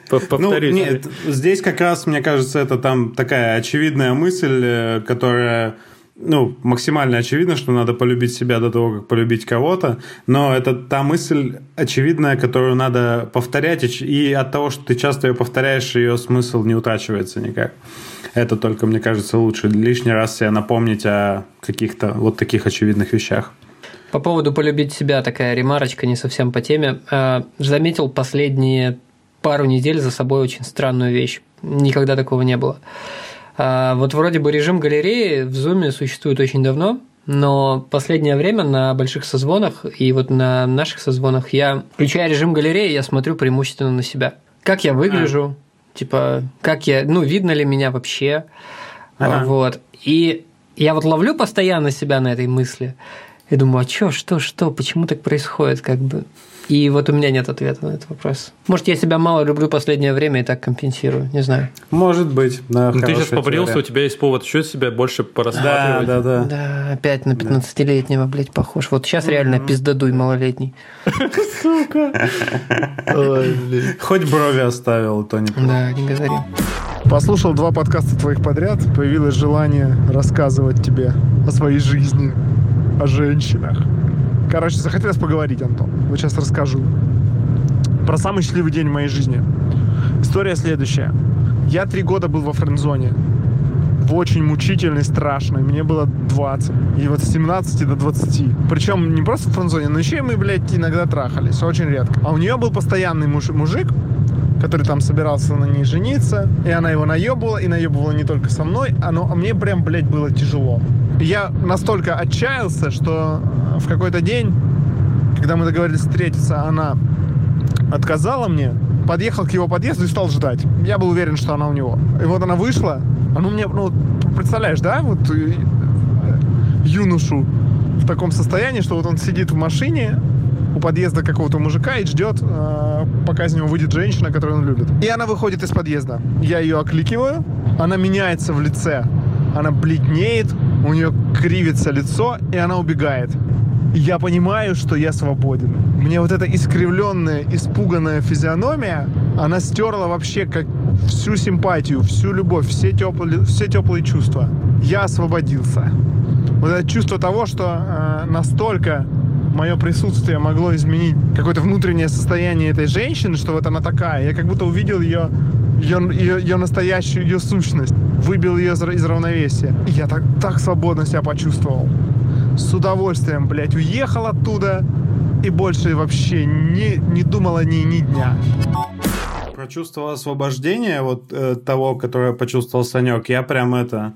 [SPEAKER 2] Повторюсь. Ну, нет, здесь как раз, мне кажется, это там такая очевидная мысль, э, которая ну, максимально очевидно, что надо полюбить себя до того, как полюбить кого-то, но это та мысль очевидная, которую надо повторять, и от того, что ты часто ее повторяешь, ее смысл не утрачивается никак. Это только, мне кажется, лучше лишний раз себе напомнить о каких-то вот таких очевидных вещах.
[SPEAKER 1] По поводу полюбить себя такая ремарочка не совсем по теме. Э, заметил последние пару недель за собой очень странную вещь. Никогда такого не было. А, вот вроде бы режим галереи в Zoom существует очень давно, но последнее время на больших созвонах и вот на наших созвонах я, включая режим галереи, я смотрю преимущественно на себя. Как я выгляжу, а. типа, как я, ну, видно ли меня вообще, ага. вот. И я вот ловлю постоянно себя на этой мысли и думаю, а чё, что, что, почему так происходит, как бы. И вот у меня нет ответа на этот вопрос. Может, я себя мало люблю последнее время и так компенсирую, не знаю.
[SPEAKER 2] Может быть, да.
[SPEAKER 3] Ну, ты сейчас побрился, у тебя есть повод еще себя больше порассматривать.
[SPEAKER 2] Да, да, да.
[SPEAKER 1] Да, опять на 15-летнего, блядь, похож. Вот сейчас реально пиздадуй малолетний.
[SPEAKER 2] Сука. Хоть брови оставил, то не
[SPEAKER 1] Да, не говори.
[SPEAKER 5] Послушал два подкаста твоих подряд, появилось желание рассказывать тебе о своей жизни, о женщинах. Короче, захотелось поговорить, Антон. Вот сейчас расскажу. Про самый счастливый день в моей жизни. История следующая. Я три года был во френдзоне. В очень мучительной, страшной. Мне было 20. И вот с 17 до 20. Причем не просто в френдзоне, но еще и мы, блядь, иногда трахались. Очень редко. А у нее был постоянный муж, мужик, который там собирался на ней жениться, и она его наебывала, и наебывала не только со мной, а, ну, а мне прям, блядь, было тяжело. Я настолько отчаялся, что в какой-то день когда мы договорились встретиться, она отказала мне, подъехал к его подъезду и стал ждать. Я был уверен, что она у него. И вот она вышла, а ну мне, ну, представляешь, да, вот э, юношу в таком состоянии, что вот он сидит в машине у подъезда какого-то мужика и ждет, э, пока из него выйдет женщина, которую он любит. И она выходит из подъезда. Я ее окликиваю, она меняется в лице. Она бледнеет, у нее кривится лицо, и она убегает. Я понимаю, что я свободен. Мне вот эта искривленная, испуганная физиономия, она стерла вообще как всю симпатию, всю любовь, все теплые, все теплые чувства. Я освободился. Вот это чувство того, что э, настолько мое присутствие могло изменить какое-то внутреннее состояние этой женщины, что вот она такая. Я как будто увидел ее, ее, ее, ее настоящую, ее сущность. Выбил ее из, равновесия. И я так, так свободно себя почувствовал. С удовольствием, блядь, уехал оттуда и больше вообще не, не думал о ней ни дня.
[SPEAKER 2] Прочувствовал освобождение вот э, того, которое почувствовал Санек. Я прям это...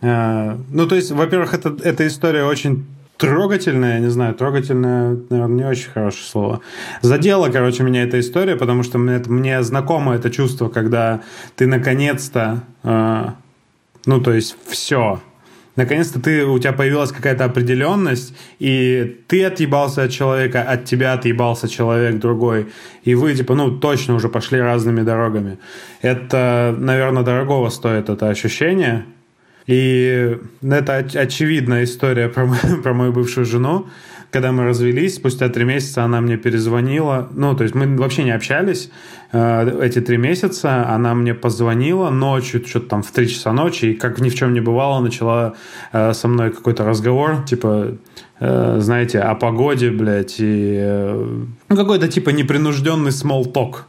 [SPEAKER 2] Э, ну, то есть, во-первых, это, эта история очень трогательная, я не знаю, трогательная, наверное, не очень хорошее слово. Задела, короче, меня эта история, потому что мне, мне знакомо это чувство, когда ты наконец-то, э, ну, то есть все, наконец-то ты, у тебя появилась какая-то определенность, и ты отъебался от человека, от тебя отъебался человек другой, и вы, типа, ну, точно уже пошли разными дорогами. Это, наверное, дорогого стоит это ощущение, и это очевидная история про, мою, *laughs* про мою бывшую жену. Когда мы развелись, спустя три месяца она мне перезвонила. Ну, то есть мы вообще не общались э, эти три месяца. Она мне позвонила ночью, что-то там в три часа ночи, и как ни в чем не бывало, начала э, со мной какой-то разговор, типа, э, знаете, о погоде, блядь, и э, ну, какой-то типа непринужденный small talk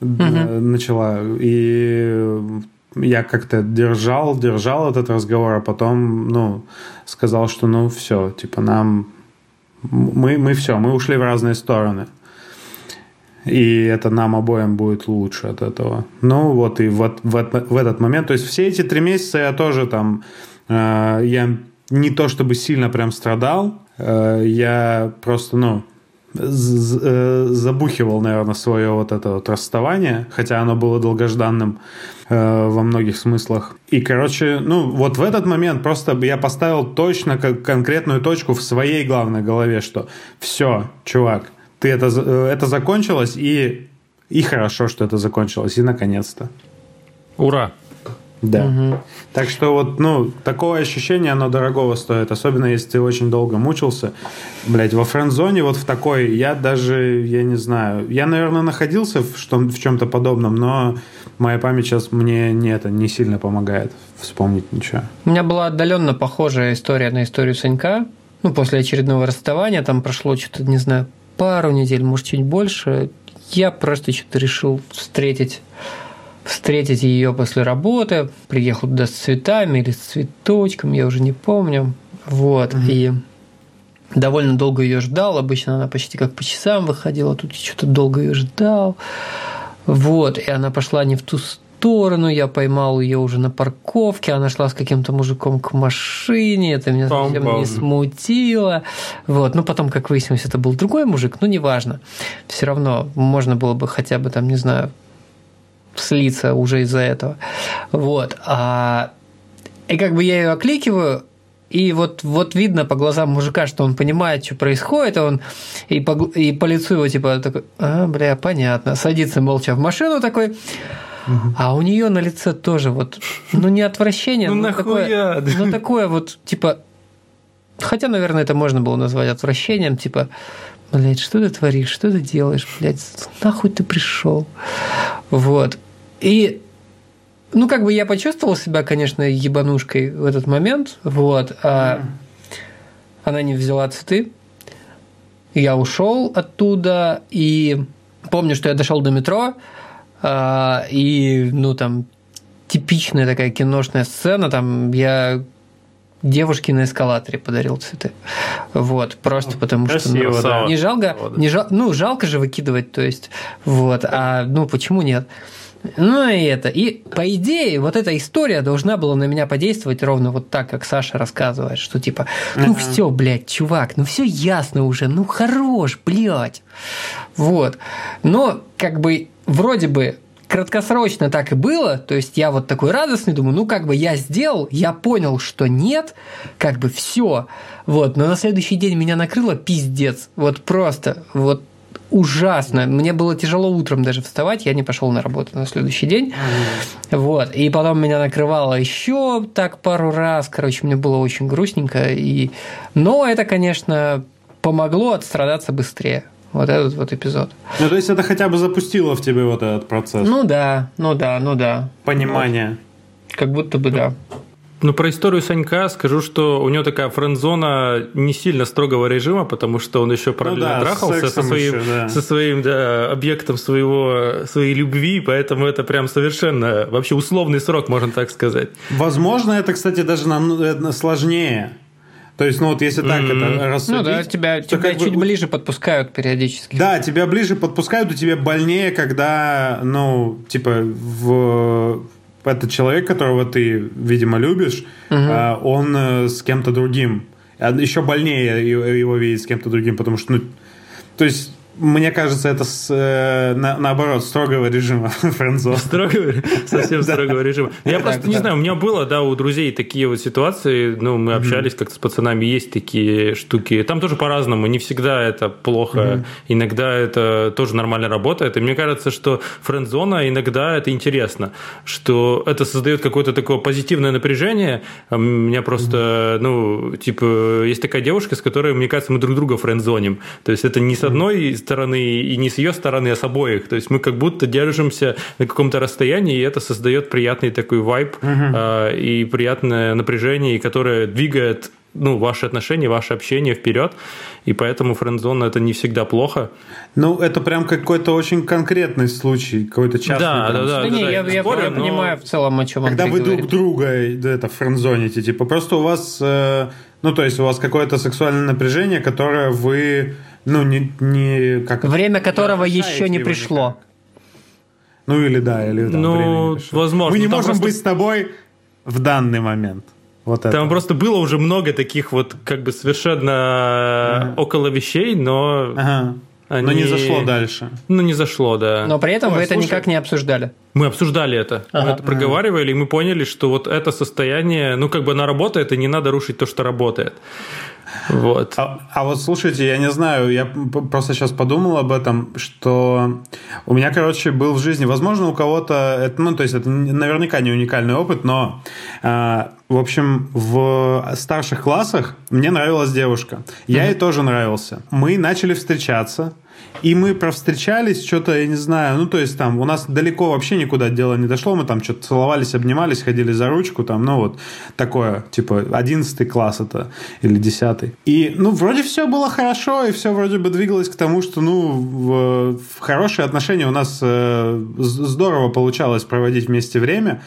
[SPEAKER 2] mm-hmm. начала. И я как-то держал, держал этот разговор, а потом, ну, сказал, что, ну, все, типа, нам... Мы, мы все, мы ушли в разные стороны. И это нам обоим будет лучше от этого. Ну, вот и вот в, в этот момент, то есть все эти три месяца я тоже там, э, я не то чтобы сильно прям страдал, э, я просто, ну, забухивал, наверное, свое вот это вот расставание, хотя оно было долгожданным э, во многих смыслах. И, короче, ну, вот в этот момент просто я поставил точно конкретную точку в своей главной голове, что все, чувак, ты это, э, это закончилось, и, и хорошо, что это закончилось, и наконец-то.
[SPEAKER 3] Ура!
[SPEAKER 2] Да. Угу. Так что вот, ну, такое ощущение, оно дорогого стоит. Особенно, если ты очень долго мучился. Блять, во френд-зоне вот в такой, я даже, я не знаю, я, наверное, находился в, что, в чем-то подобном, но моя память сейчас мне не это не сильно помогает вспомнить ничего.
[SPEAKER 1] У меня была отдаленно похожая история на историю Санька. Ну, после очередного расставания, там прошло что-то, не знаю, пару недель, может, чуть больше. Я просто что-то решил встретить встретить ее после работы, приехал туда с цветами или с цветочком, я уже не помню. Вот, mm-hmm. и довольно долго ее ждал, обычно она почти как по часам выходила, тут что-то долго ее ждал. Вот, и она пошла не в ту сторону, я поймал ее уже на парковке, она шла с каким-то мужиком к машине, это меня совсем не смутило. Вот, ну потом, как выяснилось, это был другой мужик, ну неважно. Все равно можно было бы хотя бы там, не знаю, слиться уже из-за этого. Вот. А, и как бы я ее окликиваю, и вот, вот видно по глазам мужика, что он понимает, что происходит, и он и по, и по лицу его типа такой, а, бля, понятно, садится молча в машину такой, а у нее на лице тоже вот, ну не отвращение, ну, такое, ну такое вот типа, хотя, наверное, это можно было назвать отвращением, типа, блядь, что ты творишь, что ты делаешь, блядь, нахуй ты пришел, вот. И ну, как бы я почувствовал себя, конечно, ебанушкой в этот момент, вот, а она не взяла цветы, я ушел оттуда, и помню, что я дошел до метро, а, и, ну, там, типичная такая киношная сцена, там, я девушке на эскалаторе подарил цветы. Вот, просто потому Красиво, что ну, да. не жалко, не жал, ну жалко же выкидывать, то есть, вот, а ну почему нет? Ну и это. И по идее, вот эта история должна была на меня подействовать ровно вот так, как Саша рассказывает, что типа, ну все, блядь, чувак, ну все ясно уже, ну хорош, блядь. Вот. Но как бы вроде бы краткосрочно так и было, то есть я вот такой радостный, думаю, ну как бы я сделал, я понял, что нет, как бы все, вот, но на следующий день меня накрыло пиздец, вот просто, вот ужасно. Мне было тяжело утром даже вставать, я не пошел на работу на следующий день. Вот. И потом меня накрывало еще так пару раз. Короче, мне было очень грустненько. И... Но это, конечно, помогло отстрадаться быстрее. Вот этот вот эпизод.
[SPEAKER 2] Ну, то есть это хотя бы запустило в тебе вот этот процесс
[SPEAKER 1] Ну да, ну да, ну да.
[SPEAKER 2] понимания.
[SPEAKER 1] Как будто бы да.
[SPEAKER 3] Ну, про историю Санька скажу, что у него такая френдзона не сильно строгого режима, потому что он еще параллельно
[SPEAKER 2] да, с
[SPEAKER 3] трахался со своим,
[SPEAKER 2] еще, да.
[SPEAKER 3] со своим да, объектом своего, своей любви, поэтому это прям совершенно вообще условный срок, можно так сказать.
[SPEAKER 2] Возможно, это, кстати, даже нам э, сложнее. То есть, ну вот если так это рассудить...
[SPEAKER 1] Ну да, тебя,
[SPEAKER 2] то
[SPEAKER 1] тебя
[SPEAKER 2] как бы-
[SPEAKER 1] чуть ближе подпускают периодически.
[SPEAKER 2] Да, тебя ближе подпускают, и тебе больнее, когда, ну, типа, в этот человек, которого ты, видимо, любишь, а, он э, с кем-то другим. А Еще больнее его видеть с кем-то другим, потому что, ну, то есть, мне кажется, это с, э, на- наоборот, строгого режима *laughs* френдзона.
[SPEAKER 3] Строгого, *laughs* совсем строгого режима. Я просто не знаю, у меня было, да, у друзей такие вот ситуации, ну, мы общались как-то с пацанами, есть такие штуки. Там тоже по-разному, не всегда это плохо, иногда это тоже нормально работает. И мне кажется, что френд-зона иногда это интересно, что это создает какое-то такое позитивное напряжение. У меня просто, ну, типа, есть такая девушка, с которой, мне кажется, мы друг друга френд-зоним. То есть это не с одной стороны и не с ее стороны, а с обоих. То есть мы как будто держимся на каком-то расстоянии, и это создает приятный такой вайб а, и приятное напряжение, которое двигает ну, ваши отношения, ваше общение вперед. И поэтому френд-зона это не всегда плохо.
[SPEAKER 2] Ну, это прям какой-то очень конкретный случай, какой-то частный.
[SPEAKER 3] Да, да, да.
[SPEAKER 1] Да не, я, я- я
[SPEAKER 3] спорю, но-
[SPEAKER 1] понимаю в целом, о чем
[SPEAKER 2] Когда
[SPEAKER 1] Андрей
[SPEAKER 2] вы друг
[SPEAKER 1] говорит.
[SPEAKER 2] друга да, это френдзоните, типа просто у вас, э, ну то есть у вас какое-то сексуальное напряжение, которое вы, ну не, не как
[SPEAKER 1] Время которого еще не пришло.
[SPEAKER 2] никак. Ну или да, или да,
[SPEAKER 3] Ну, возможно.
[SPEAKER 2] Мы не
[SPEAKER 3] там
[SPEAKER 2] можем
[SPEAKER 3] просто-
[SPEAKER 2] быть с тобой в данный момент. Вот это.
[SPEAKER 3] Там просто было уже много таких вот как бы совершенно около вещей, но
[SPEAKER 2] Ага. Но
[SPEAKER 3] Они-
[SPEAKER 2] не зашло дальше.
[SPEAKER 3] ну не зашло, да.
[SPEAKER 1] Но при этом
[SPEAKER 2] Ой,
[SPEAKER 1] вы это
[SPEAKER 2] слушай.
[SPEAKER 1] никак не обсуждали.
[SPEAKER 3] Мы обсуждали это, мы
[SPEAKER 1] Ага.
[SPEAKER 3] это проговаривали, и мы поняли, что вот это состояние, ну как бы оно работает, и не надо рушить то, что работает. Вот.
[SPEAKER 2] А, а вот слушайте, я не знаю, я просто сейчас подумал об этом, что у меня, короче, был в жизни, возможно, у кого-то, это, ну, то есть это наверняка не уникальный опыт, но, а, в общем, в старших классах мне нравилась девушка. Я ей тоже нравился. Мы начали встречаться, и мы провстречались, что-то, я не знаю, ну, то есть там у нас далеко вообще никуда дело не дошло, мы там что-то целовались, обнимались, ходили за ручку, там, ну, вот такое, типа, 11 класс это, или 10 И, ну, вроде все было хорошо, и все вроде бы двигалось к тому, что, ну, в, в хорошие отношения у нас э, здорово получалось проводить вместе время,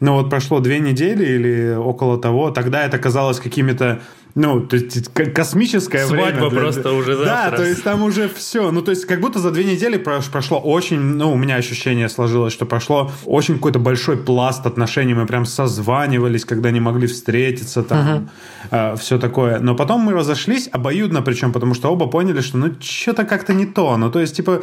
[SPEAKER 2] но вот прошло две недели или около того, тогда это казалось какими-то ну, то есть космическое
[SPEAKER 3] Свадьба
[SPEAKER 2] время. для-
[SPEAKER 3] просто уже
[SPEAKER 2] Да,
[SPEAKER 3] завтра.
[SPEAKER 2] то есть там уже все. Ну, то есть как будто за две недели прош- прошло очень, ну, у меня ощущение сложилось, что прошло очень какой-то большой пласт отношений. Мы прям созванивались, когда не могли встретиться, там, все такое. Но потом мы разошлись обоюдно, причем, потому что оба поняли, что ну, что-то как-то не то. Ну, то есть, типа,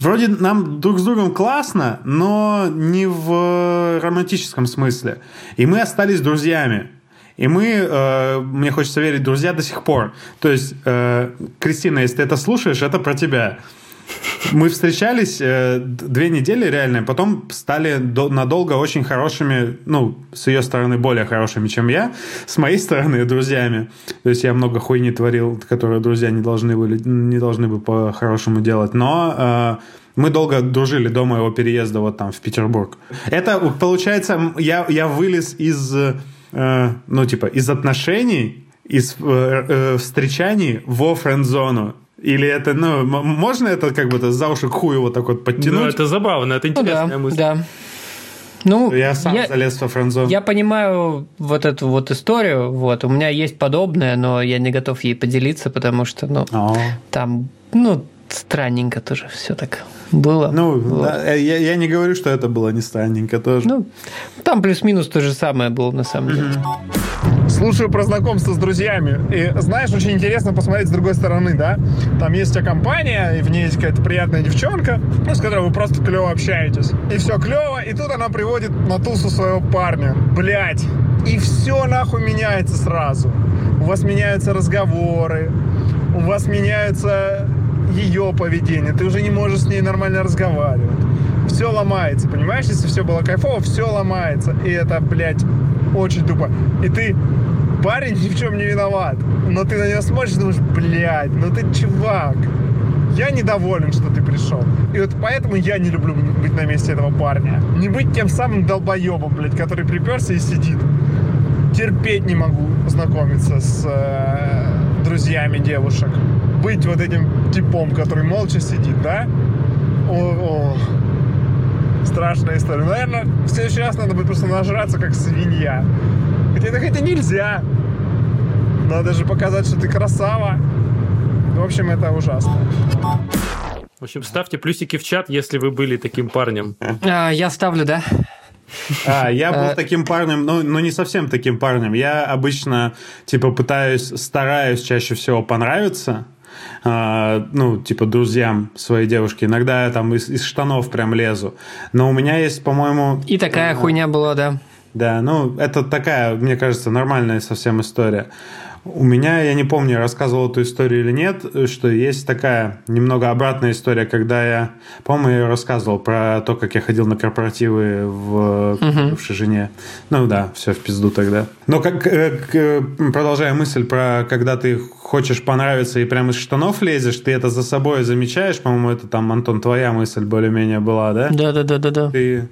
[SPEAKER 2] Вроде нам друг с другом классно, но не в романтическом смысле. И мы остались друзьями. И мы, э, мне хочется верить, друзья до сих пор. То есть, э, Кристина, если ты это слушаешь, это про тебя. Мы встречались э, две недели реально, потом стали до- надолго очень хорошими, ну, с ее стороны более хорошими, чем я, с моей стороны друзьями. То есть я много хуйни творил, которые друзья не должны были, не должны бы по-хорошему делать. Но э, мы долго дружили до моего переезда вот там в Петербург. Это получается, я, я вылез из, э, ну, типа, из отношений, из э, э, встречаний во френд-зону. Или это, ну, можно это как бы за уши к хую вот так вот
[SPEAKER 3] Ну,
[SPEAKER 2] подтянуть?
[SPEAKER 3] это забавно, это
[SPEAKER 1] Ну да,
[SPEAKER 3] интересная мысль.
[SPEAKER 1] да. Ну,
[SPEAKER 2] Я сам залез во френд-зону.
[SPEAKER 1] Я понимаю вот эту вот историю, вот, у меня есть подобное, но я не готов ей поделиться, потому что, ну,
[SPEAKER 2] О.
[SPEAKER 1] там, ну, странненько тоже все так было.
[SPEAKER 2] Ну,
[SPEAKER 1] Вот.
[SPEAKER 2] да, я, я не говорю, что это было не странненько тоже.
[SPEAKER 1] Ну, там плюс-минус то же самое было на самом деле.
[SPEAKER 5] Слушаю про знакомство с друзьями. И знаешь, очень интересно посмотреть с другой стороны, да? Там есть у тебя компания, и в ней есть какая-то приятная девчонка, ну, с которой вы просто клево общаетесь. И все клево, и тут она приводит на тусу своего парня. Блять. И все нахуй меняется сразу. У вас меняются разговоры, у вас меняется ее поведение, ты уже не можешь с ней нормально разговаривать. Все ломается, понимаешь? Если все было кайфово, все ломается. И это, блядь, очень тупо. И ты, парень, *laughs* ни в чем не виноват. Но ты на него смотришь и думаешь, блядь, ну ты чувак. Я недоволен, что ты пришел. И вот поэтому я не люблю быть на месте этого парня. Не быть тем самым долбоебом, блядь, который приперся и сидит. Терпеть не могу знакомиться с э, друзьями девушек. Быть вот этим типом, который молча сидит, да? О, о. Страшная история. Наверное, в следующий раз надо будет просто нажраться, как свинья. Хотя это хотя нельзя. Надо же показать, что ты красава. В общем, это ужасно.
[SPEAKER 3] В общем, ставьте плюсики в чат, если вы были таким парнем.
[SPEAKER 1] А, я ставлю, да?
[SPEAKER 2] А, я был
[SPEAKER 1] Э,
[SPEAKER 2] таким парнем, ну, ну, не совсем таким парнем. Я обычно, типа, пытаюсь, стараюсь чаще всего понравиться, а, ну, типа, друзьям своей девушки. Иногда я там из, из штанов прям лезу. Но у меня есть, по-моему...
[SPEAKER 1] И такая хуйня была, да.
[SPEAKER 2] Да, ну, это такая, мне кажется, нормальная совсем история. У меня, я не помню, я рассказывал эту историю или нет, что есть такая немного обратная история, когда я, по-моему, я рассказывал про то, как я ходил на корпоративы в бывшей жене. Ну да, все в пизду тогда. Но как, э, к- продолжая мысль про когда ты хочешь понравиться и прям из штанов лезешь, ты это за собой замечаешь, по-моему, это там, Антон, твоя мысль более-менее была, да?
[SPEAKER 1] Да, да, да, да, да.
[SPEAKER 2] Ты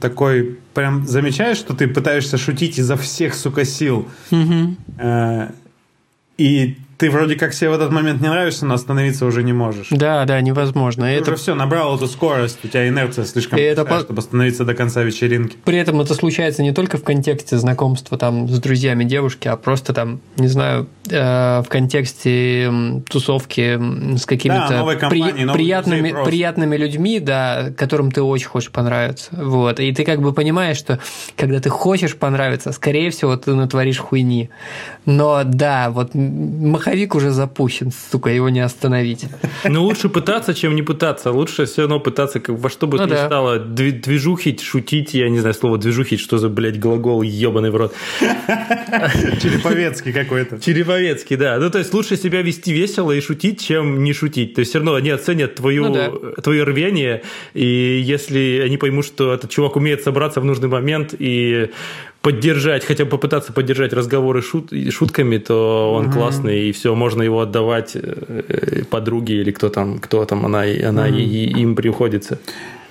[SPEAKER 2] такой прям замечаешь, что ты пытаешься шутить изо всех, сука, сил. Э, И ты вроде как себе в этот момент не нравишься, но остановиться уже не можешь.
[SPEAKER 1] Да, да, невозможно.
[SPEAKER 2] Ты
[SPEAKER 1] Это
[SPEAKER 2] уже все, набрал эту скорость, у тебя инерция слишком
[SPEAKER 1] это
[SPEAKER 2] большая,
[SPEAKER 1] по-
[SPEAKER 2] чтобы остановиться до конца вечеринки.
[SPEAKER 1] При этом это случается не только в контексте знакомства там с друзьями девушки, а просто там, не знаю, э, в контексте тусовки с какими-то
[SPEAKER 2] Да, новой компании, новых
[SPEAKER 1] приятными, приятными людьми, да, которым ты очень хочешь понравиться. Вот. И ты как бы понимаешь, что когда ты хочешь понравиться, скорее всего, ты натворишь хуйни. Но да, вот м, маховик уже запущен, сука, его не остановить.
[SPEAKER 3] Ну, лучше пытаться, чем не пытаться. Лучше все равно пытаться, как во что бы
[SPEAKER 1] Ну
[SPEAKER 3] то ни
[SPEAKER 1] да.
[SPEAKER 3] стало, дви- движухить, шутить, я не знаю, слово движухить, что за, блядь, глагол ебаный в рот. *laughs*
[SPEAKER 2] Череповецкий какой-то.
[SPEAKER 3] Череповецкий, да. Ну, то есть лучше себя вести весело и шутить, чем не шутить. То есть все равно они оценят твою,
[SPEAKER 1] Ну да.
[SPEAKER 3] твое рвение, и если они поймут, что этот чувак умеет собраться в нужный момент и поддержать, хотя бы попытаться поддержать разговоры шут, шутками, то он классный, и все, можно его отдавать э, подруге или кто там, кто там она, она и- и им приходится.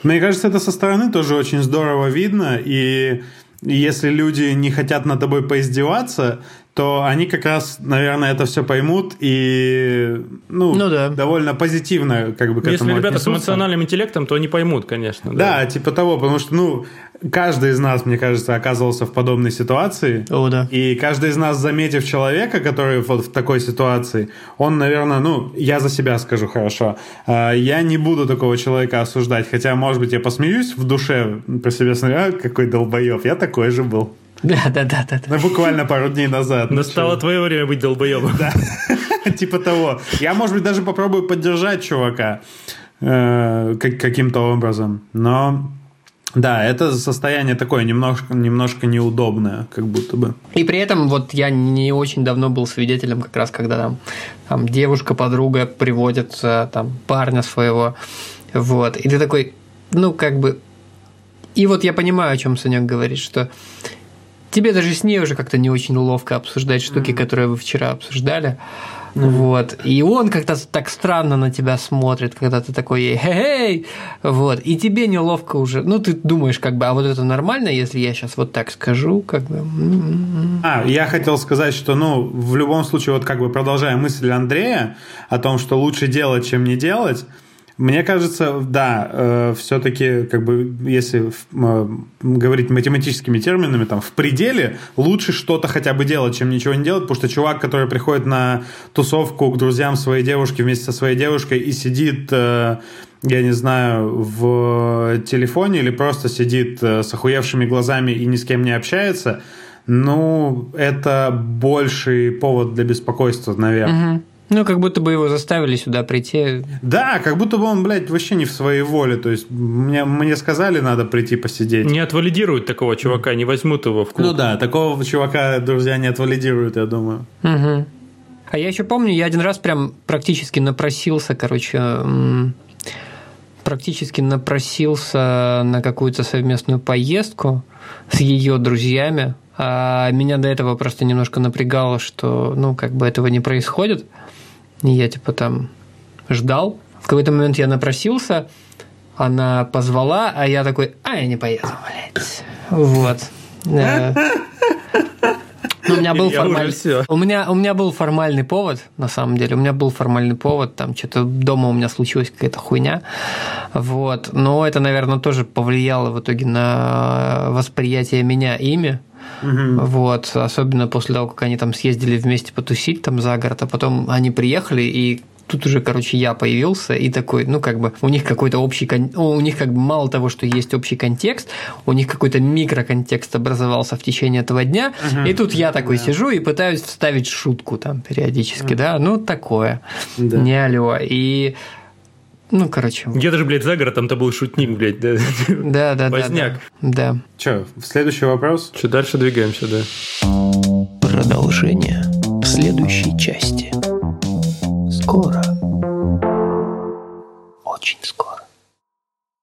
[SPEAKER 2] Мне кажется, это со стороны тоже очень здорово видно, и если люди не хотят над тобой поиздеваться, то они как раз, наверное, это все поймут и ну,
[SPEAKER 1] Ну да.
[SPEAKER 2] довольно позитивно как бы к
[SPEAKER 3] Если
[SPEAKER 2] этому
[SPEAKER 3] ребята с
[SPEAKER 2] отнесутся.
[SPEAKER 3] эмоциональным интеллектом, то они поймут, конечно.
[SPEAKER 2] Да, типа того, потому что, ну, каждый из нас, мне кажется, оказывался в подобной ситуации.
[SPEAKER 1] О, да.
[SPEAKER 2] И каждый из нас, заметив человека, который вот в такой ситуации, он, наверное, ну, я за себя скажу хорошо, а, я не буду такого человека осуждать, хотя, может быть, я посмеюсь в душе про себя, смотрю, а, какой долбоеб, я такой же был.
[SPEAKER 1] Да, да, да, да. да.
[SPEAKER 2] Ну, буквально пару дней назад. Ну,
[SPEAKER 3] Настало твое время быть долбоебом. *laughs*
[SPEAKER 2] Типа того. Я, может быть, даже попробую поддержать чувака э, как- каким-то образом. Но да, это состояние такое немножко, немножко неудобное, как будто бы.
[SPEAKER 1] И при этом вот я не очень давно был свидетелем, как раз когда там, там девушка, подруга приводит э, там парня своего, вот, и ты такой, ну как бы, и вот я понимаю, о чем Санек говорит, что тебе даже с ней уже как-то не очень ловко обсуждать штуки, которые вы вчера обсуждали. Вот. И он как-то так странно на тебя смотрит, когда ты такой ей хей Вот. И тебе неловко уже. Ну, ты думаешь, как бы, а вот это нормально, если я сейчас вот так скажу, как бы.
[SPEAKER 2] А, я хотел сказать, что, ну, в любом случае, вот как бы продолжая мысль Андрея о том, что лучше делать, чем не делать, Мне кажется, да, э, все-таки, как бы, если э, говорить математическими терминами, там, в пределе лучше что-то хотя бы делать, чем ничего не делать, потому что чувак, который приходит на тусовку к друзьям своей девушки вместе со своей девушкой и сидит э, я не знаю, в телефоне или просто сидит э, с охуевшими глазами и ни с кем не общается, ну, это больший повод для беспокойства, наверное.
[SPEAKER 1] Угу. Ну, как будто бы его заставили сюда прийти.
[SPEAKER 2] Да, как будто бы он, блядь, вообще не в своей воле. То есть мне, мне сказали, надо прийти посидеть.
[SPEAKER 3] Не отвалидируют такого чувака, не возьмут его в клуб.
[SPEAKER 2] Ну да, такого чувака друзья не отвалидируют, я думаю.
[SPEAKER 1] Угу. А я еще помню, я один раз прям практически напросился, короче, практически напросился на какую-то совместную поездку с ее друзьями. А меня до этого просто немножко напрягало, что, ну, как бы этого не происходит. И я, типа, там ждал. В какой-то момент я напросился, она позвала, а я такой, а я не поеду, блядь. Вот. Э, ну, у меня был формальный... У меня, у меня был формальный повод, на самом деле. У меня был формальный повод, там что-то дома у меня случилась какая-то хуйня. Вот. Но это, наверное, тоже повлияло в итоге на восприятие меня ими. Угу. Вот, особенно после того, как они там съездили вместе потусить там за город, а потом они приехали, и тут уже, короче, я появился и такой, ну, как бы, у них какой-то общий, у них как бы мало того, что есть общий контекст, у них какой-то микроконтекст образовался в течение этого дня, угу. и тут я такой да. сижу и пытаюсь вставить шутку там периодически, да, ну, такое, да. не алло, и ну, короче.
[SPEAKER 3] Где даже же, блядь, за городом-то был шутник, блядь, да?
[SPEAKER 1] Да, да,
[SPEAKER 3] Поздняк.
[SPEAKER 1] Да.
[SPEAKER 2] Че, следующий вопрос?
[SPEAKER 3] Че, дальше двигаемся, да.
[SPEAKER 6] Продолжение в следующей части. Скоро. Очень скоро.